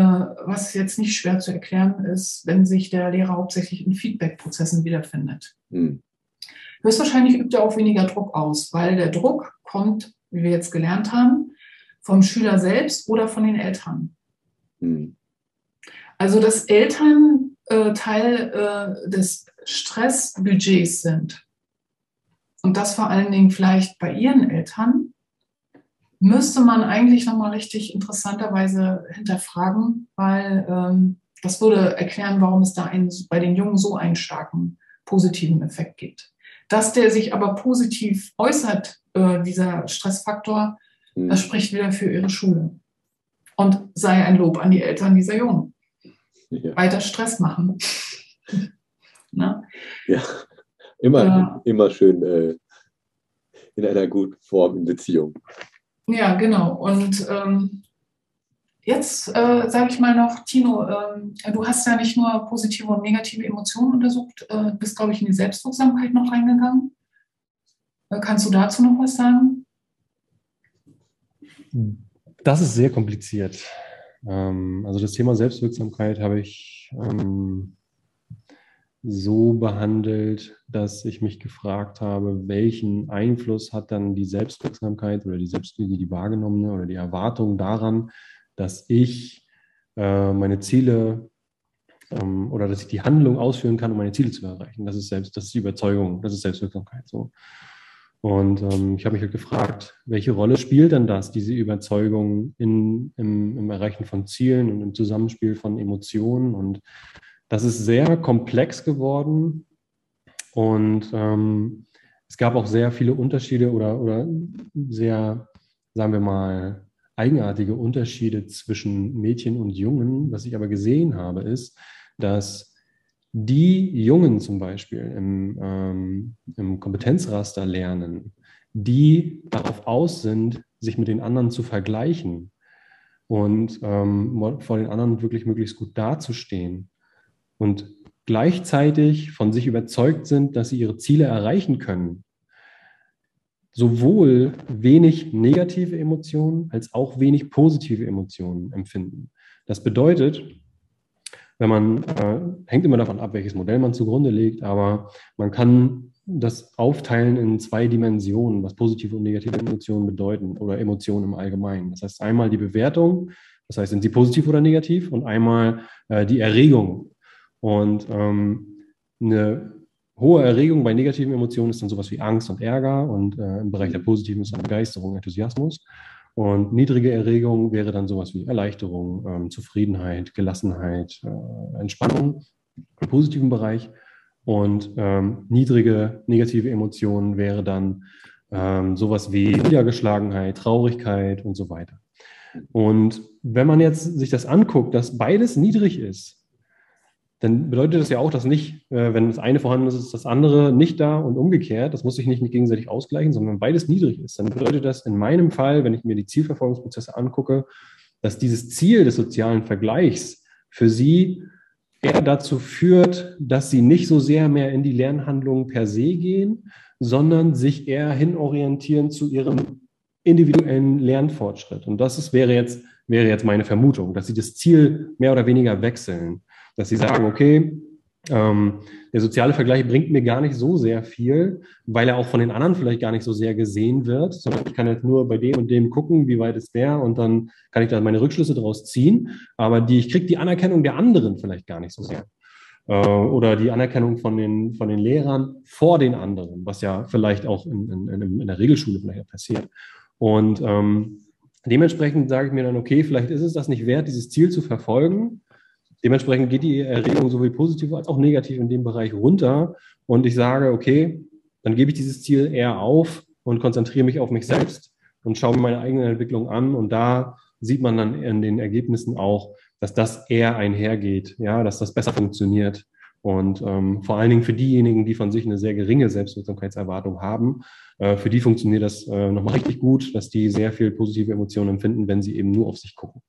was jetzt nicht schwer zu erklären ist, wenn sich der Lehrer hauptsächlich in Feedback-Prozessen wiederfindet. Hm. Höchstwahrscheinlich übt er auch weniger Druck aus, weil der Druck kommt, wie wir jetzt gelernt haben, vom Schüler selbst oder von den Eltern. Hm. Also, dass Eltern äh, Teil äh, des Stressbudgets sind und das vor allen Dingen vielleicht bei ihren Eltern, müsste man eigentlich nochmal richtig interessanterweise hinterfragen, weil ähm, das würde erklären, warum es da einen, bei den Jungen so einen starken positiven Effekt gibt. Dass der sich aber positiv äußert, äh, dieser Stressfaktor, mhm. das spricht wieder für ihre Schule. Und sei ein Lob an die Eltern dieser Jungen. Ja. Weiter Stress machen.
ja, immer, ja. immer schön äh, in einer guten Form in Beziehung.
Ja, genau. Und ähm, jetzt äh, sage ich mal noch, Tino, ähm, du hast ja nicht nur positive und negative Emotionen untersucht, äh, bist, glaube ich, in die Selbstwirksamkeit noch reingegangen. Äh, kannst du dazu noch was sagen?
Das ist sehr kompliziert. Ähm, also das Thema Selbstwirksamkeit habe ich ähm, so behandelt, dass ich mich gefragt habe, welchen Einfluss hat dann die Selbstwirksamkeit oder die Selbst die, die wahrgenommene oder die Erwartung daran, dass ich äh, meine Ziele ähm, oder dass ich die Handlung ausführen kann, um meine Ziele zu erreichen. Das ist selbst, das ist die Überzeugung, das ist Selbstwirksamkeit so. Und ähm, ich habe mich halt gefragt, welche Rolle spielt denn das, diese Überzeugung in, im, im Erreichen von Zielen und im Zusammenspiel von Emotionen und das ist sehr komplex geworden und ähm, es gab auch sehr viele Unterschiede oder, oder sehr, sagen wir mal, eigenartige Unterschiede zwischen Mädchen und Jungen. Was ich aber gesehen habe, ist, dass die Jungen zum Beispiel im, ähm, im Kompetenzraster lernen, die darauf aus sind, sich mit den anderen zu vergleichen und ähm, vor den anderen wirklich möglichst gut dazustehen, und gleichzeitig von sich überzeugt sind, dass sie ihre Ziele erreichen können, sowohl wenig negative Emotionen als auch wenig positive Emotionen empfinden. Das bedeutet, wenn man, äh, hängt immer davon ab, welches Modell man zugrunde legt, aber man kann das aufteilen in zwei Dimensionen, was positive und negative Emotionen bedeuten oder Emotionen im Allgemeinen. Das heißt einmal die Bewertung, das heißt, sind sie positiv oder negativ, und einmal äh, die Erregung, und ähm, eine hohe Erregung bei negativen Emotionen ist dann sowas wie Angst und Ärger und äh, im Bereich der positiven ist dann Begeisterung, Enthusiasmus. Und niedrige Erregung wäre dann sowas wie Erleichterung, ähm, Zufriedenheit, Gelassenheit, äh, Entspannung im positiven Bereich. Und ähm, niedrige negative Emotionen wäre dann ähm, sowas wie Niedergeschlagenheit, Traurigkeit und so weiter. Und wenn man jetzt sich das anguckt, dass beides niedrig ist, dann bedeutet das ja auch, dass nicht, äh, wenn das eine vorhanden ist, ist das andere nicht da und umgekehrt. Das muss sich nicht, nicht gegenseitig ausgleichen, sondern wenn beides niedrig ist, dann bedeutet das in meinem Fall, wenn ich mir die Zielverfolgungsprozesse angucke, dass dieses Ziel des sozialen Vergleichs für sie eher dazu führt, dass sie nicht so sehr mehr in die Lernhandlungen per se gehen, sondern sich eher hinorientieren zu ihrem individuellen Lernfortschritt. Und das ist, wäre, jetzt, wäre jetzt meine Vermutung, dass sie das Ziel mehr oder weniger wechseln dass sie sagen, okay, ähm, der soziale Vergleich bringt mir gar nicht so sehr viel, weil er auch von den anderen vielleicht gar nicht so sehr gesehen wird, sondern ich kann jetzt nur bei dem und dem gucken, wie weit ist der und dann kann ich da meine Rückschlüsse daraus ziehen, aber die, ich kriege die Anerkennung der anderen vielleicht gar nicht so sehr. äh, oder die Anerkennung von den, von den Lehrern vor den anderen, was ja vielleicht auch in, in, in der Regelschule vielleicht passiert. Und ähm, dementsprechend sage ich mir dann, okay, vielleicht ist es das nicht wert, dieses Ziel zu verfolgen. Dementsprechend geht die Erregung sowohl positiv als auch negativ in dem Bereich runter. Und ich sage, okay, dann gebe ich dieses Ziel eher auf und konzentriere mich auf mich selbst und schaue mir meine eigene Entwicklung an. Und da sieht man dann in den Ergebnissen auch, dass das eher einhergeht, ja, dass das besser funktioniert. Und ähm, vor allen Dingen für diejenigen, die von sich eine sehr geringe Selbstwirksamkeitserwartung haben, äh, für die funktioniert das äh, nochmal richtig gut, dass die sehr viel positive Emotionen empfinden, wenn sie eben nur auf sich gucken.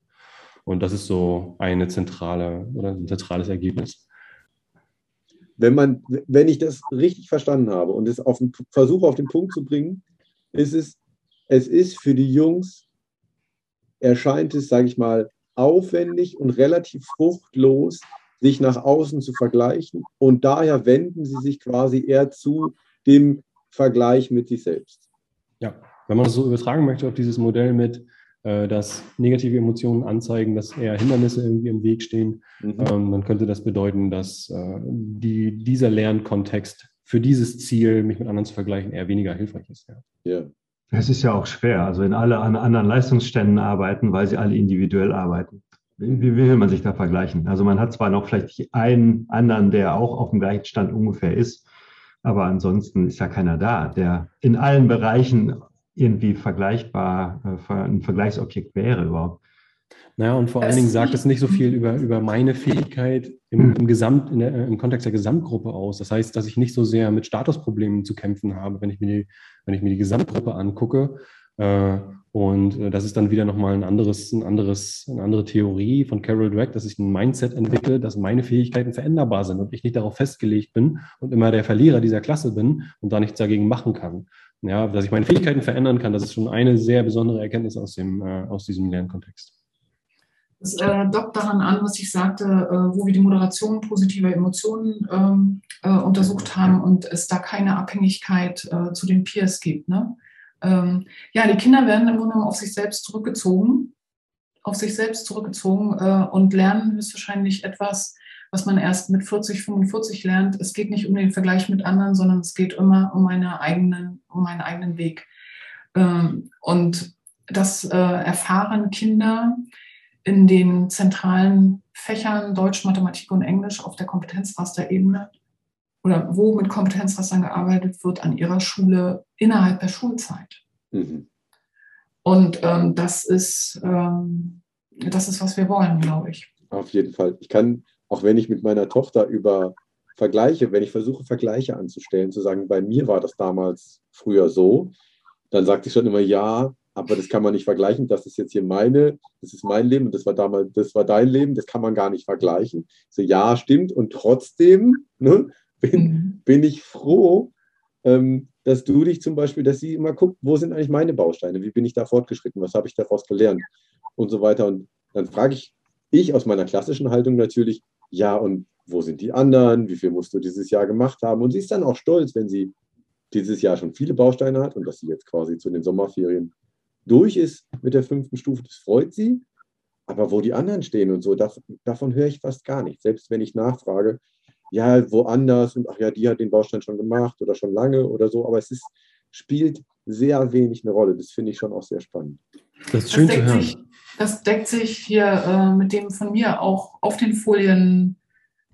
Und das ist so eine zentrale oder ein zentrales Ergebnis.
Wenn man, wenn ich das richtig verstanden habe und es auf den, versuche auf den Punkt zu bringen, ist es, es ist für die Jungs, erscheint es, sage ich mal, aufwendig und relativ fruchtlos, sich nach außen zu vergleichen. Und daher wenden sie sich quasi eher zu dem Vergleich mit sich selbst.
Ja, wenn man das so übertragen möchte auf dieses Modell mit, dass negative Emotionen anzeigen, dass eher Hindernisse irgendwie im Weg stehen, mhm. ähm, dann könnte das bedeuten, dass äh, die, dieser Lernkontext für dieses Ziel, mich mit anderen zu vergleichen, eher weniger hilfreich ist. Ja.
ja. Es ist ja auch schwer. Also wenn alle an anderen Leistungsständen arbeiten, weil sie alle individuell arbeiten. Wie, wie will man sich da vergleichen? Also man hat zwar noch vielleicht einen anderen, der auch auf dem gleichen Stand ungefähr ist, aber ansonsten ist ja keiner da, der in allen Bereichen irgendwie vergleichbar, äh, ein Vergleichsobjekt wäre überhaupt.
Naja, und vor allen Dingen sagt es nicht so viel über, über meine Fähigkeit im, im, Gesamt, der, im Kontext der Gesamtgruppe aus. Das heißt, dass ich nicht so sehr mit Statusproblemen zu kämpfen habe, wenn ich mir die, wenn ich mir die Gesamtgruppe angucke. Äh, und äh, das ist dann wieder nochmal ein anderes, ein anderes, eine andere Theorie von Carol Dweck, dass ich ein Mindset entwickle, dass meine Fähigkeiten veränderbar sind und ich nicht darauf festgelegt bin und immer der Verlierer dieser Klasse bin und da nichts dagegen machen kann. Ja, dass ich meine Fähigkeiten verändern kann, das ist schon eine sehr besondere Erkenntnis aus, dem, äh, aus diesem Lernkontext.
Das äh, dockt daran an, was ich sagte, äh, wo wir die Moderation positiver Emotionen ähm, äh, untersucht haben und es da keine Abhängigkeit äh, zu den Peers gibt. Ne? Ähm, ja, die Kinder werden im Grunde genommen auf sich selbst zurückgezogen, auf sich selbst zurückgezogen äh, und lernen höchstwahrscheinlich etwas, was man erst mit 40, 45 lernt. Es geht nicht um den Vergleich mit anderen, sondern es geht immer um, meine eigenen, um meinen eigenen Weg. Ähm, und das äh, erfahren Kinder in den zentralen Fächern Deutsch, Mathematik und Englisch auf der Kompetenzrasterebene oder wo mit Kompetenzrastern gearbeitet wird an ihrer Schule innerhalb der Schulzeit. Mhm. Und ähm, das, ist, ähm, das ist, was wir wollen, glaube ich.
Auf jeden Fall. Ich kann auch wenn ich mit meiner Tochter über Vergleiche, wenn ich versuche, Vergleiche anzustellen, zu sagen, bei mir war das damals früher so, dann sagt sie schon immer, ja, aber das kann man nicht vergleichen. Das ist jetzt hier meine, das ist mein Leben und das war damals, das war dein Leben, das kann man gar nicht vergleichen. So, ja, stimmt. Und trotzdem ne, bin, mhm. bin ich froh, ähm, dass du dich zum Beispiel, dass sie immer guckt, wo sind eigentlich meine Bausteine? Wie bin ich da fortgeschritten? Was habe ich daraus gelernt? Und so weiter. Und dann frage ich, ich aus meiner klassischen Haltung natürlich, ja, und wo sind die anderen? Wie viel musst du dieses Jahr gemacht haben? Und sie ist dann auch stolz, wenn sie dieses Jahr schon viele Bausteine hat und dass sie jetzt quasi zu den Sommerferien durch ist mit der fünften Stufe. Das freut sie. Aber wo die anderen stehen und so, davon, davon höre ich fast gar nichts. Selbst wenn ich nachfrage, ja, woanders und ach ja, die hat den Baustein schon gemacht oder schon lange oder so. Aber es ist, spielt sehr wenig eine Rolle. Das finde ich schon auch sehr spannend.
Das ist schön das zu hören. Sich, das deckt sich hier äh, mit dem von mir auch auf den Folien.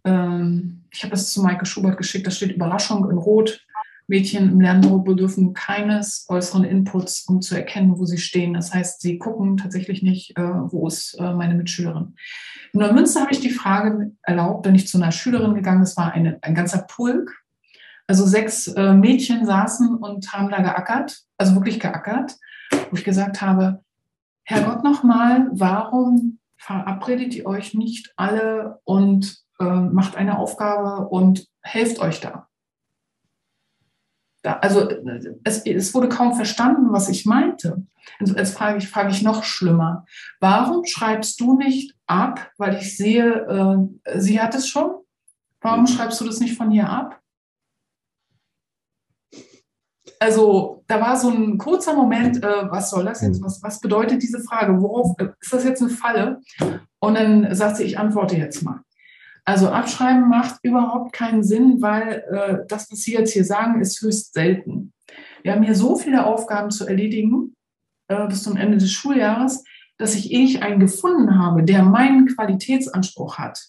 Ähm, ich habe das zu Maike Schubert geschickt. Da steht Überraschung in Rot. Mädchen im Lernbüro bedürfen keines äußeren Inputs, um zu erkennen, wo sie stehen. Das heißt, sie gucken tatsächlich nicht, äh, wo ist äh, meine Mitschülerin. In Neumünster habe ich die Frage erlaubt, bin ich zu einer Schülerin gegangen. Es war eine, ein ganzer Pulk also sechs äh, Mädchen saßen und haben da geackert, also wirklich geackert, wo ich gesagt habe, Herrgott nochmal, warum verabredet ihr euch nicht alle und äh, macht eine Aufgabe und helft euch da? da also es, es, wurde kaum verstanden, was ich meinte. Also jetzt frage ich, frage ich noch schlimmer. Warum schreibst du nicht ab, weil ich sehe, äh, sie hat es schon? Warum schreibst du das nicht von hier ab? Also da war so ein kurzer Moment, äh, was soll das jetzt? Was, was bedeutet diese Frage? Worauf ist das jetzt eine Falle? Und dann sagt sie, ich antworte jetzt mal. Also abschreiben macht überhaupt keinen Sinn, weil äh, das, was Sie jetzt hier sagen, ist höchst selten. Wir haben hier so viele Aufgaben zu erledigen äh, bis zum Ende des Schuljahres, dass ich eh einen gefunden habe, der meinen Qualitätsanspruch hat,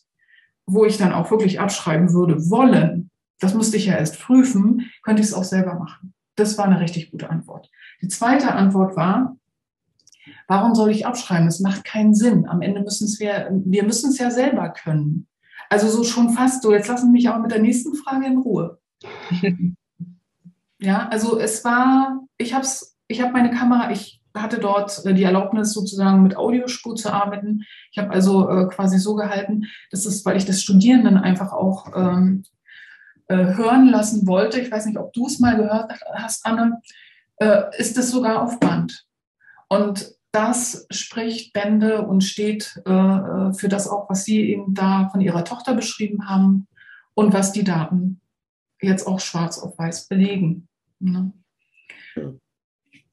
wo ich dann auch wirklich abschreiben würde wollen. Das musste ich ja erst prüfen, könnte ich es auch selber machen. Das war eine richtig gute Antwort. Die zweite Antwort war, warum soll ich abschreiben? Es macht keinen Sinn. Am Ende müssen es wir, wir müssen es ja selber können. Also so schon fast so. Jetzt lassen Sie mich auch mit der nächsten Frage in Ruhe. ja, also es war, ich habe ich habe meine Kamera, ich hatte dort äh, die Erlaubnis sozusagen mit Audiospur zu arbeiten. Ich habe also äh, quasi so gehalten, dass es, weil ich das Studierenden einfach auch ähm, äh, hören lassen wollte, ich weiß nicht, ob du es mal gehört hast, Anne, äh, ist es sogar auf Band. Und das spricht Bände und steht äh, für das auch, was Sie eben da von Ihrer Tochter beschrieben haben und was die Daten jetzt auch schwarz auf weiß belegen. Ne?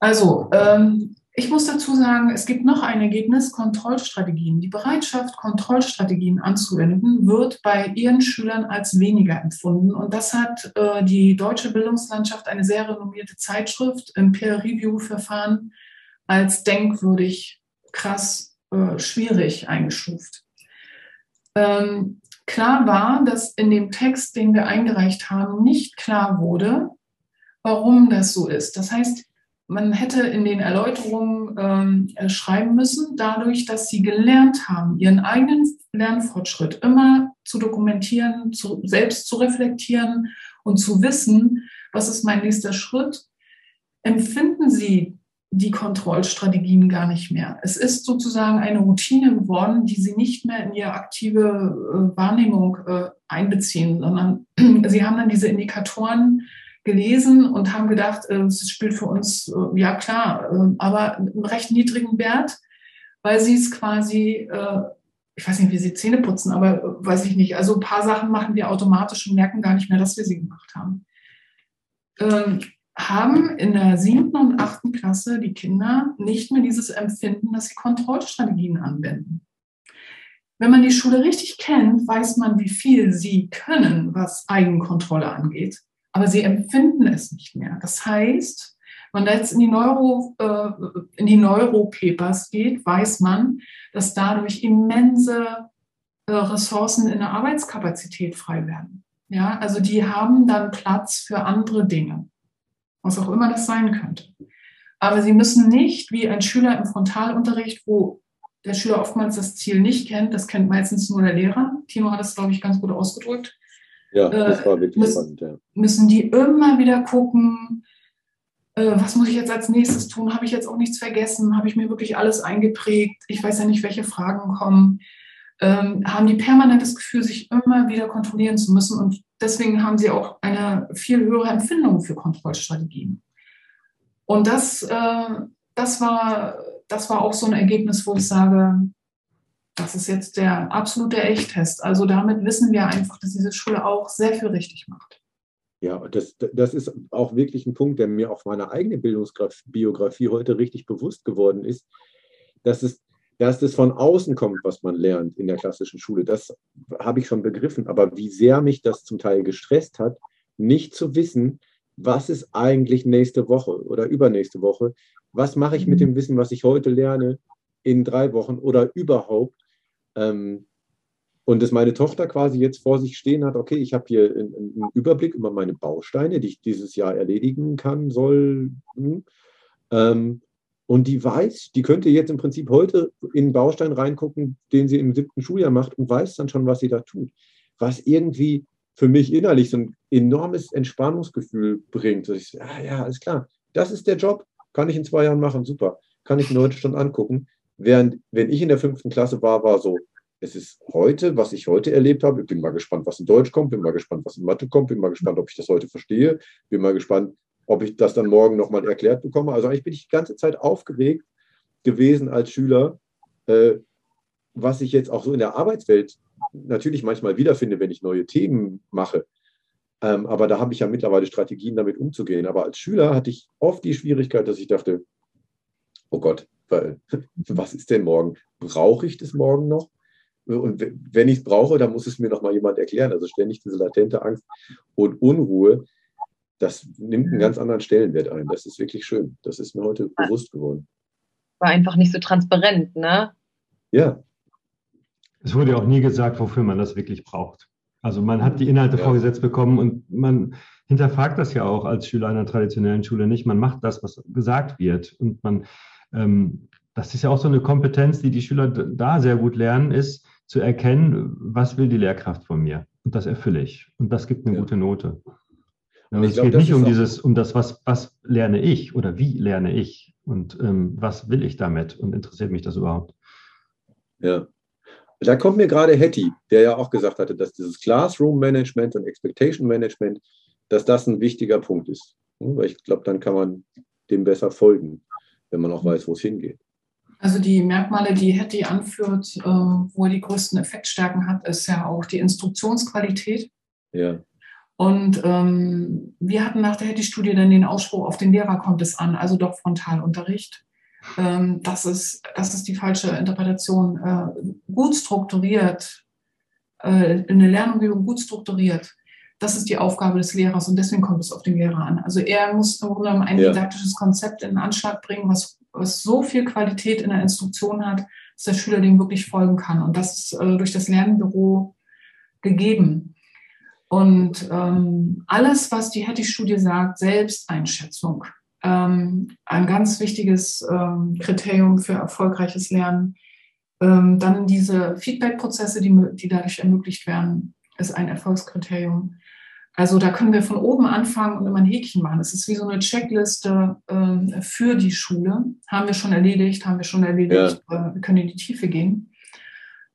Also, ähm, ich muss dazu sagen, es gibt noch ein Ergebnis, Kontrollstrategien. Die Bereitschaft, Kontrollstrategien anzuwenden, wird bei ihren Schülern als weniger empfunden. Und das hat äh, die deutsche Bildungslandschaft, eine sehr renommierte Zeitschrift im Peer-Review-Verfahren, als denkwürdig, krass, äh, schwierig eingestuft. Ähm, klar war, dass in dem Text, den wir eingereicht haben, nicht klar wurde, warum das so ist. Das heißt, man hätte in den Erläuterungen ähm, schreiben müssen, dadurch, dass sie gelernt haben, ihren eigenen Lernfortschritt immer zu dokumentieren, zu, selbst zu reflektieren und zu wissen, was ist mein nächster Schritt, empfinden sie die Kontrollstrategien gar nicht mehr. Es ist sozusagen eine Routine geworden, die sie nicht mehr in ihre aktive äh, Wahrnehmung äh, einbeziehen, sondern sie haben dann diese Indikatoren gelesen und haben gedacht, äh, es spielt für uns, äh, ja klar, äh, aber einen recht niedrigen Wert, weil sie es quasi, ich weiß nicht, wie sie Zähne putzen, aber weiß ich nicht. Also ein paar Sachen machen wir automatisch und merken gar nicht mehr, dass wir sie gemacht haben. Ähm, haben in der siebten und achten Klasse die Kinder nicht mehr dieses Empfinden, dass sie Kontrollstrategien anwenden. Wenn man die Schule richtig kennt, weiß man, wie viel sie können, was Eigenkontrolle angeht aber sie empfinden es nicht mehr. Das heißt, wenn man jetzt in die Neuro, äh, in die Neuropapers geht, weiß man, dass dadurch immense äh, Ressourcen in der Arbeitskapazität frei werden. Ja, also die haben dann Platz für andere Dinge, was auch immer das sein könnte. Aber sie müssen nicht wie ein Schüler im Frontalunterricht, wo der Schüler oftmals das Ziel nicht kennt, das kennt meistens nur der Lehrer. Tino hat das, glaube ich, ganz gut ausgedrückt.
Ja, äh, das war wirklich müssen, spannend. Ja.
Müssen die immer wieder gucken, äh, was muss ich jetzt als nächstes tun? Habe ich jetzt auch nichts vergessen? Habe ich mir wirklich alles eingeprägt? Ich weiß ja nicht, welche Fragen kommen. Ähm, haben die permanent das Gefühl, sich immer wieder kontrollieren zu müssen und deswegen haben sie auch eine viel höhere Empfindung für Kontrollstrategien. Und das, äh, das, war, das war auch so ein Ergebnis, wo ich sage, das ist jetzt der absolute Echttest. Also damit wissen wir einfach, dass diese Schule auch sehr viel richtig macht.
Ja, das, das ist auch wirklich ein Punkt, der mir auf meiner eigenen Bildungsbiografie heute richtig bewusst geworden ist, dass es, dass es von außen kommt, was man lernt in der klassischen Schule. Das habe ich schon begriffen. Aber wie sehr mich das zum Teil gestresst hat, nicht zu wissen, was ist eigentlich nächste Woche oder übernächste Woche? Was mache ich mit mhm. dem Wissen, was ich heute lerne, in drei Wochen oder überhaupt? Ähm, und dass meine Tochter quasi jetzt vor sich stehen hat, okay, ich habe hier einen, Überblick über meine Bausteine, die ich dieses Jahr erledigen kann, soll. Hm, ähm, und die weiß, die könnte jetzt im Prinzip heute in einen Baustein reingucken, den sie im siebten Schuljahr macht und weiß dann schon, was sie da tut. Was irgendwie für mich innerlich so ein enormes Entspannungsgefühl bringt. Ich, ah, ja, alles klar, das ist der Job, kann ich in zwei Jahren machen, super. Kann ich mir heute schon angucken. Während, wenn ich in der fünften Klasse war, war so, es ist heute, was ich heute erlebt habe. Ich bin mal gespannt, was in Deutsch kommt, bin mal gespannt, was in Mathe kommt, bin mal gespannt, ob ich das heute verstehe, bin mal gespannt, ob ich das dann morgen nochmal erklärt bekomme. Also eigentlich bin ich die ganze Zeit aufgeregt gewesen als Schüler, äh, was ich jetzt auch so in der Arbeitswelt natürlich manchmal wiederfinde, wenn ich neue Themen mache. Ähm, aber da habe ich ja mittlerweile Strategien, damit umzugehen. Aber als Schüler hatte ich oft die Schwierigkeit, dass ich dachte, oh Gott, weil, was ist denn morgen? Brauche ich das morgen noch? und wenn ich es brauche, dann muss es mir noch mal jemand erklären. Also ständig diese latente Angst und Unruhe, das nimmt einen ganz anderen Stellenwert ein. Das ist wirklich schön. Das ist mir heute bewusst geworden.
War einfach nicht so transparent, ne?
Ja.
Es wurde ja auch nie gesagt, wofür man das wirklich braucht. Also man hat die Inhalte ja. vorgesetzt bekommen und man hinterfragt das ja auch als Schüler einer traditionellen Schule nicht. Man macht das, was gesagt wird. Und man, das ist ja auch so eine Kompetenz, die die Schüler da sehr gut lernen, ist zu erkennen, was will die Lehrkraft von mir. Und das erfülle ich. Und das gibt eine ja. gute Note. Aber es glaub, geht nicht um dieses, um das, was, was lerne ich oder wie lerne ich und ähm, was will ich damit und interessiert mich das überhaupt?
Ja, da kommt mir gerade Hetty, der ja auch gesagt hatte, dass dieses Classroom Management und Expectation Management, dass das ein wichtiger Punkt ist. Weil ich glaube, dann kann man dem besser folgen, wenn man auch weiß, wo es hingeht.
Also die Merkmale, die Hetty anführt, äh, wo er die größten Effektstärken hat, ist ja auch die Instruktionsqualität.
Ja.
Und ähm, wir hatten nach der Hetty-Studie dann den Ausspruch, auf den Lehrer kommt es an, also doch Frontalunterricht. Ähm, das, ist, das ist die falsche Interpretation. Äh, gut strukturiert, äh, eine Lernumgebung gut strukturiert, das ist die Aufgabe des Lehrers und deswegen kommt es auf den Lehrer an. Also er muss im Grunde genommen ein ja. didaktisches Konzept in den Anschlag bringen, was, was so viel Qualität in der Instruktion hat, dass der Schüler dem wirklich folgen kann. Und das ist äh, durch das Lernbüro gegeben. Und ähm, alles, was die Hattie-Studie sagt, Selbsteinschätzung, ähm, ein ganz wichtiges ähm, Kriterium für erfolgreiches Lernen. Ähm, dann diese Feedback-Prozesse, die, die dadurch ermöglicht werden, ist ein Erfolgskriterium. Also da können wir von oben anfangen und immer ein Häkchen machen. Es ist wie so eine Checkliste äh, für die Schule. Haben wir schon erledigt, haben wir schon erledigt, ja. äh, wir können in die Tiefe gehen.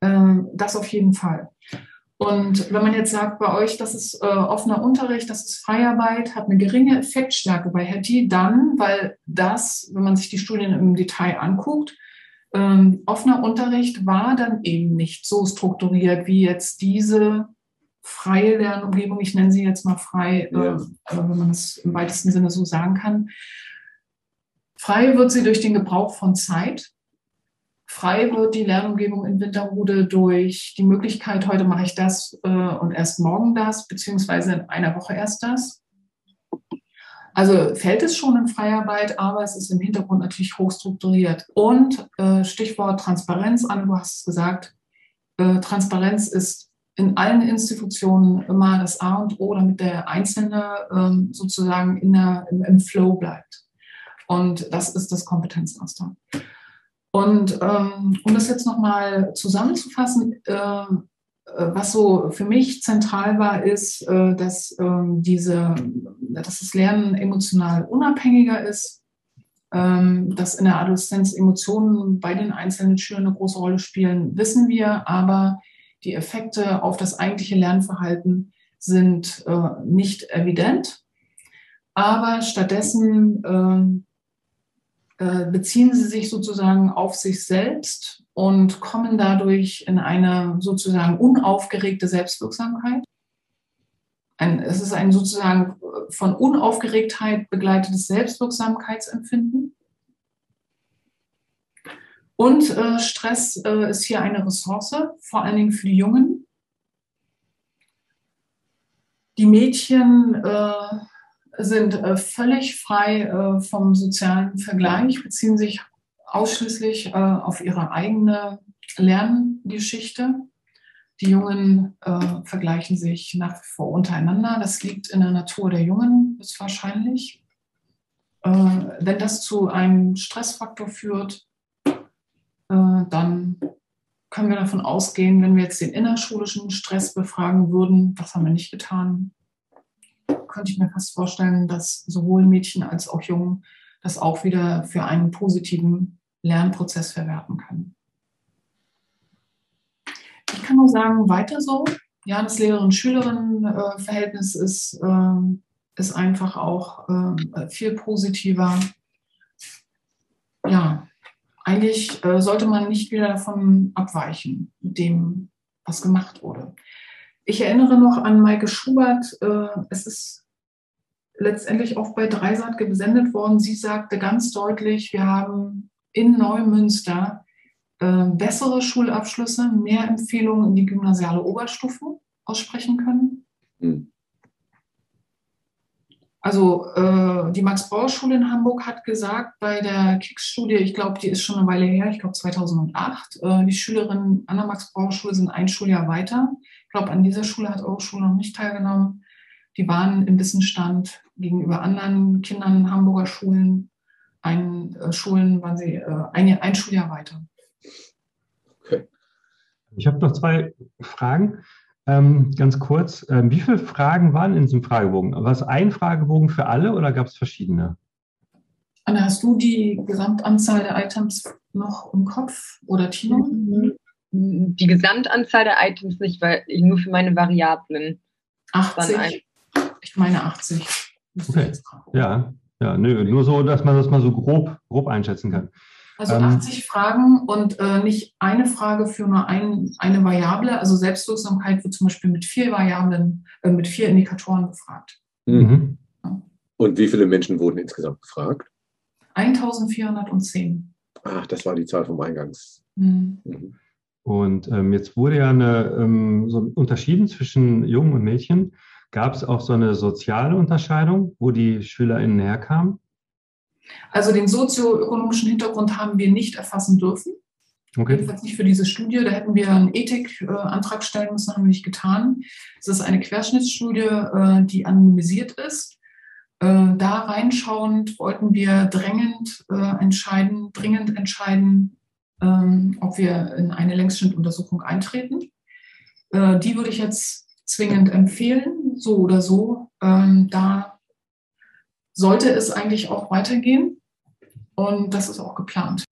Ähm, das auf jeden Fall. Und wenn man jetzt sagt, bei euch, das ist äh, offener Unterricht, das ist Freiarbeit, hat eine geringe Effektstärke bei Hetty, dann, weil das, wenn man sich die Studien im Detail anguckt, ähm, offener Unterricht war dann eben nicht so strukturiert wie jetzt diese freie Lernumgebung, ich nenne sie jetzt mal frei, äh, ja. äh, wenn man es im weitesten Sinne so sagen kann. Frei wird sie durch den Gebrauch von Zeit, frei wird die Lernumgebung in Winterhude durch die Möglichkeit, heute mache ich das äh, und erst morgen das, beziehungsweise in einer Woche erst das. Also fällt es schon in Freiarbeit, aber es ist im Hintergrund natürlich hochstrukturiert. Und äh, Stichwort Transparenz, Anne, du hast es gesagt, äh, Transparenz ist in allen Institutionen immer das A und O, damit der Einzelne ähm, sozusagen in der, im, im Flow bleibt. Und das ist das Kompetenzraster. Und ähm, um das jetzt nochmal zusammenzufassen, äh, äh, was so für mich zentral war, ist, äh, dass, ähm, diese, dass das Lernen emotional unabhängiger ist, ähm, dass in der Adoleszenz Emotionen bei den einzelnen Schülern eine große Rolle spielen, wissen wir, aber die Effekte auf das eigentliche Lernverhalten sind äh, nicht evident. Aber stattdessen ähm, äh, beziehen sie sich sozusagen auf sich selbst und kommen dadurch in eine sozusagen unaufgeregte Selbstwirksamkeit. Ein, es ist ein sozusagen von Unaufgeregtheit begleitetes Selbstwirksamkeitsempfinden. Und äh, Stress äh, ist hier eine Ressource, vor allen Dingen für die Jungen. Die Mädchen äh, sind äh, völlig frei äh, vom sozialen Vergleich, beziehen sich ausschließlich äh, auf ihre eigene Lerngeschichte. Die Jungen vergleichen sich nach wie vor untereinander. Das liegt in der Natur der Jungen, ist wahrscheinlich. Wenn das zu einem Stressfaktor führt, dann können wir davon ausgehen, wenn wir jetzt den innerschulischen Stress befragen würden, das haben wir nicht getan, könnte ich mir fast vorstellen, dass sowohl Mädchen als auch Jungen das auch wieder für einen positiven Lernprozess verwerten können. Ich kann nur sagen, weiter so. Ja, das Lehrerin-Schülerinnen-Verhältnis ist, äh, ist einfach auch äh, viel positiver. Ja, eigentlich äh, sollte man nicht wieder davon abweichen, mit dem, was gemacht wurde. Ich erinnere noch an Maike Schubert. Äh, es ist letztendlich auch bei Dreisat gesendet worden. Sie sagte ganz deutlich, wir haben in Neumünster äh, bessere Schulabschlüsse, mehr Empfehlungen in die gymnasiale Oberstufe aussprechen können. Mhm. Also äh, die Max-Brauer-Schule in Hamburg hat gesagt bei der KICS-Studie, ich glaube, die ist schon eine Weile her, ich glaube 2008, äh, die Schülerinnen an der Max-Brauer-Schule sind ein Schuljahr weiter. Ich glaube, an dieser Schule hat eure Schule noch nicht teilgenommen. Die waren im Wissensstand gegenüber anderen Kindern Hamburger Schulen, ein, äh, Schulen waren sie äh, ein, ein Schuljahr weiter.
Okay. Ich habe noch zwei Fragen. Ähm, ganz kurz, ähm, wie viele Fragen waren in diesem Fragebogen? War es ein Fragebogen für alle oder gab es verschiedene?
Anna, hast du die Gesamtanzahl der Items noch im Kopf oder Tino?
Die Gesamtanzahl der Items nicht, weil nur für meine Variablen.
80. Ich meine 80.
Okay. Ja, ja, nö, nur so, dass man das mal so grob, grob einschätzen kann.
Also ähm, 80 Fragen und äh, nicht eine Frage für nur ein, eine Variable. Also Selbstwirksamkeit wird zum Beispiel mit vier Variablen, äh, mit vier Indikatoren befragt.
Mhm. Ja. Und wie viele Menschen wurden insgesamt befragt?
1410.
Ach, das war die Zahl vom Eingangs. Mhm. Mhm.
Und ähm, jetzt wurde ja eine, ähm, so unterschieden zwischen Jungen und Mädchen. Gab es auch so eine soziale Unterscheidung, wo die SchülerInnen herkamen?
Also den sozioökonomischen Hintergrund haben wir nicht erfassen dürfen. Okay. Jedenfalls nicht für diese Studie. Da hätten wir einen Ethikantrag stellen müssen, haben wir nicht getan. Es ist eine Querschnittsstudie, äh, die anonymisiert ist. Äh, da reinschauend wollten wir drängend äh, entscheiden, dringend entscheiden, ähm, ob wir in eine Längsschnittuntersuchung eintreten. Die würde ich jetzt zwingend empfehlen, so oder so. Ähm, da sollte es eigentlich auch weitergehen. Und das ist auch geplant.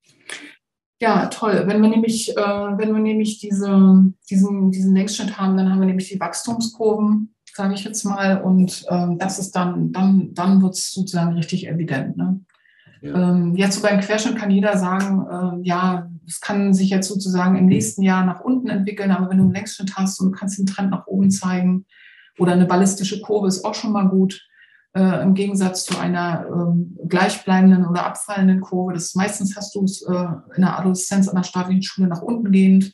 Ja, toll. Wenn wir nämlich, äh, wenn wir nämlich diese, diesen, diesen Längsschnitt haben, dann haben wir nämlich die Wachstumskurven, sage ich jetzt mal. Und ähm, das ist dann, dann, dann wird es sozusagen richtig evident. Ne? Ja. Ähm, jetzt so beim Querschnitt kann jeder sagen, äh, ja, es kann sich jetzt sozusagen im nächsten Jahr nach unten entwickeln, aber wenn du einen Längsschnitt hast und du kannst den Trend nach oben zeigen oder eine ballistische Kurve ist auch schon mal gut äh, im Gegensatz zu einer ähm, gleichbleibenden oder abfallenden Kurve. Das meistens hast du es äh, in der Adoleszenz an der staatlichen Schule nach unten gehend.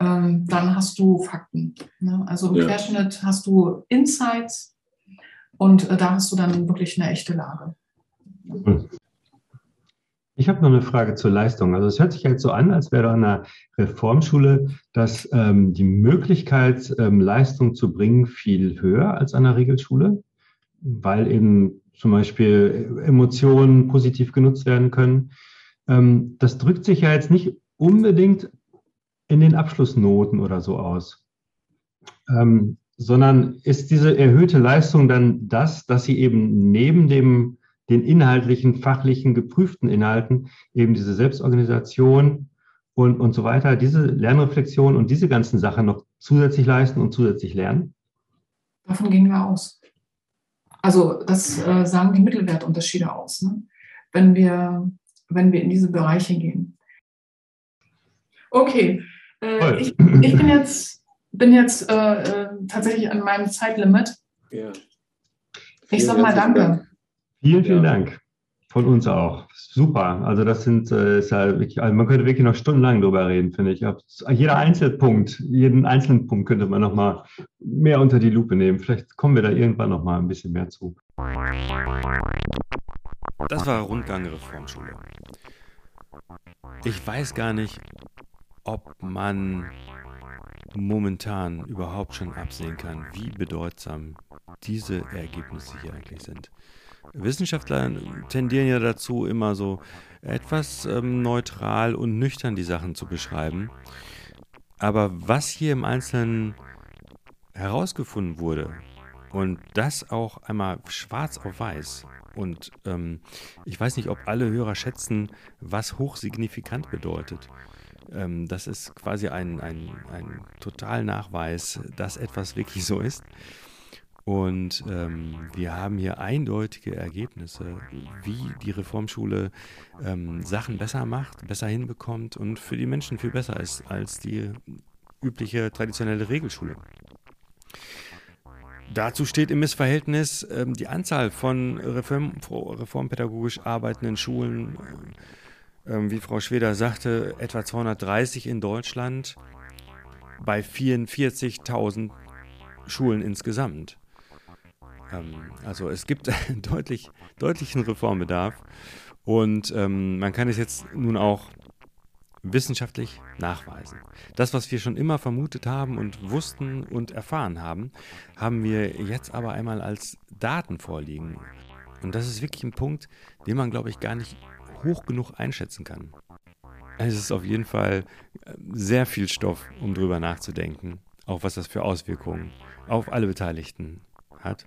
Ähm, dann hast du Fakten. Ne? Also im ja. Querschnitt hast du Insights und äh, da hast du dann wirklich eine echte Lage.
Ich habe noch eine Frage zur Leistung. Also es hört sich jetzt so an, als wäre an einer Reformschule, dass ähm, die Möglichkeit, ähm, Leistung zu bringen, viel höher als an einer Regelschule weil eben zum Beispiel Emotionen positiv genutzt werden können. Ähm, das drückt sich ja jetzt nicht unbedingt in den Abschlussnoten oder so aus, ähm, sondern ist diese erhöhte Leistung dann das, dass sie eben neben dem, den inhaltlichen, fachlichen, geprüften Inhalten eben diese Selbstorganisation und, und so weiter, diese Lernreflexion und diese ganzen Sachen noch zusätzlich leisten und zusätzlich lernen?
Davon gehen wir aus. Also das äh, sagen die Mittelwertunterschiede aus, ne? wenn, wir, wenn wir in diese Bereiche gehen. Okay, äh, ich, ich, bin jetzt, bin jetzt äh, äh tatsächlich an meinem Zeitlimit. Ja. Ich sage mal Danke.
Vielen, vielen Dank. Von uns auch. Super. Also das sind, äh, ist ja wirklich, also man könnte wirklich noch stundenlang drüber reden, finde ich. Jeder Einzelpunkt, jeden einzelnen Punkt könnte man noch mal mehr unter die Lupe nehmen. Vielleicht kommen wir da irgendwann noch mal ein bisschen mehr zu. Das war Rundgang Reformschule. Ich weiß gar nicht, ob man momentan überhaupt schon absehen kann, wie bedeutsam diese Ergebnisse hier eigentlich sind. Wissenschaftler tendieren ja dazu, immer so etwas ähm, neutral und nüchtern die Sachen zu beschreiben. Aber was hier im Einzelnen herausgefunden wurde, und das auch einmal schwarz auf weiß, und ähm, ich weiß nicht, ob alle Hörer schätzen, was hochsignifikant bedeutet. Ähm, das ist quasi ein, ein, ein Totalnachweis, dass etwas wirklich so ist. Und ähm, wir haben hier eindeutige Ergebnisse, wie die Reformschule ähm, Sachen besser macht, besser hinbekommt und für die Menschen viel besser ist als die übliche traditionelle Regelschule. Dazu steht im Missverhältnis ähm, die Anzahl von Reform, reformpädagogisch arbeitenden Schulen ähm, wie Frau Schweder sagte, etwa 230 in Deutschland bei 44.000 Schulen insgesamt. Ähm, also es gibt deutlich, deutlichen Reformbedarf und ähm, man kann es jetzt nun auch wissenschaftlich nachweisen. Das, was wir schon immer vermutet haben und wussten und erfahren haben, haben wir jetzt aber einmal als Daten vorliegen. Und das ist wirklich ein Punkt, den man, glaube ich, gar nicht hoch genug einschätzen kann. Es ist auf jeden Fall äh, sehr viel Stoff, um drüber nachzudenken, auch was das für Auswirkungen auf alle Beteiligten hat.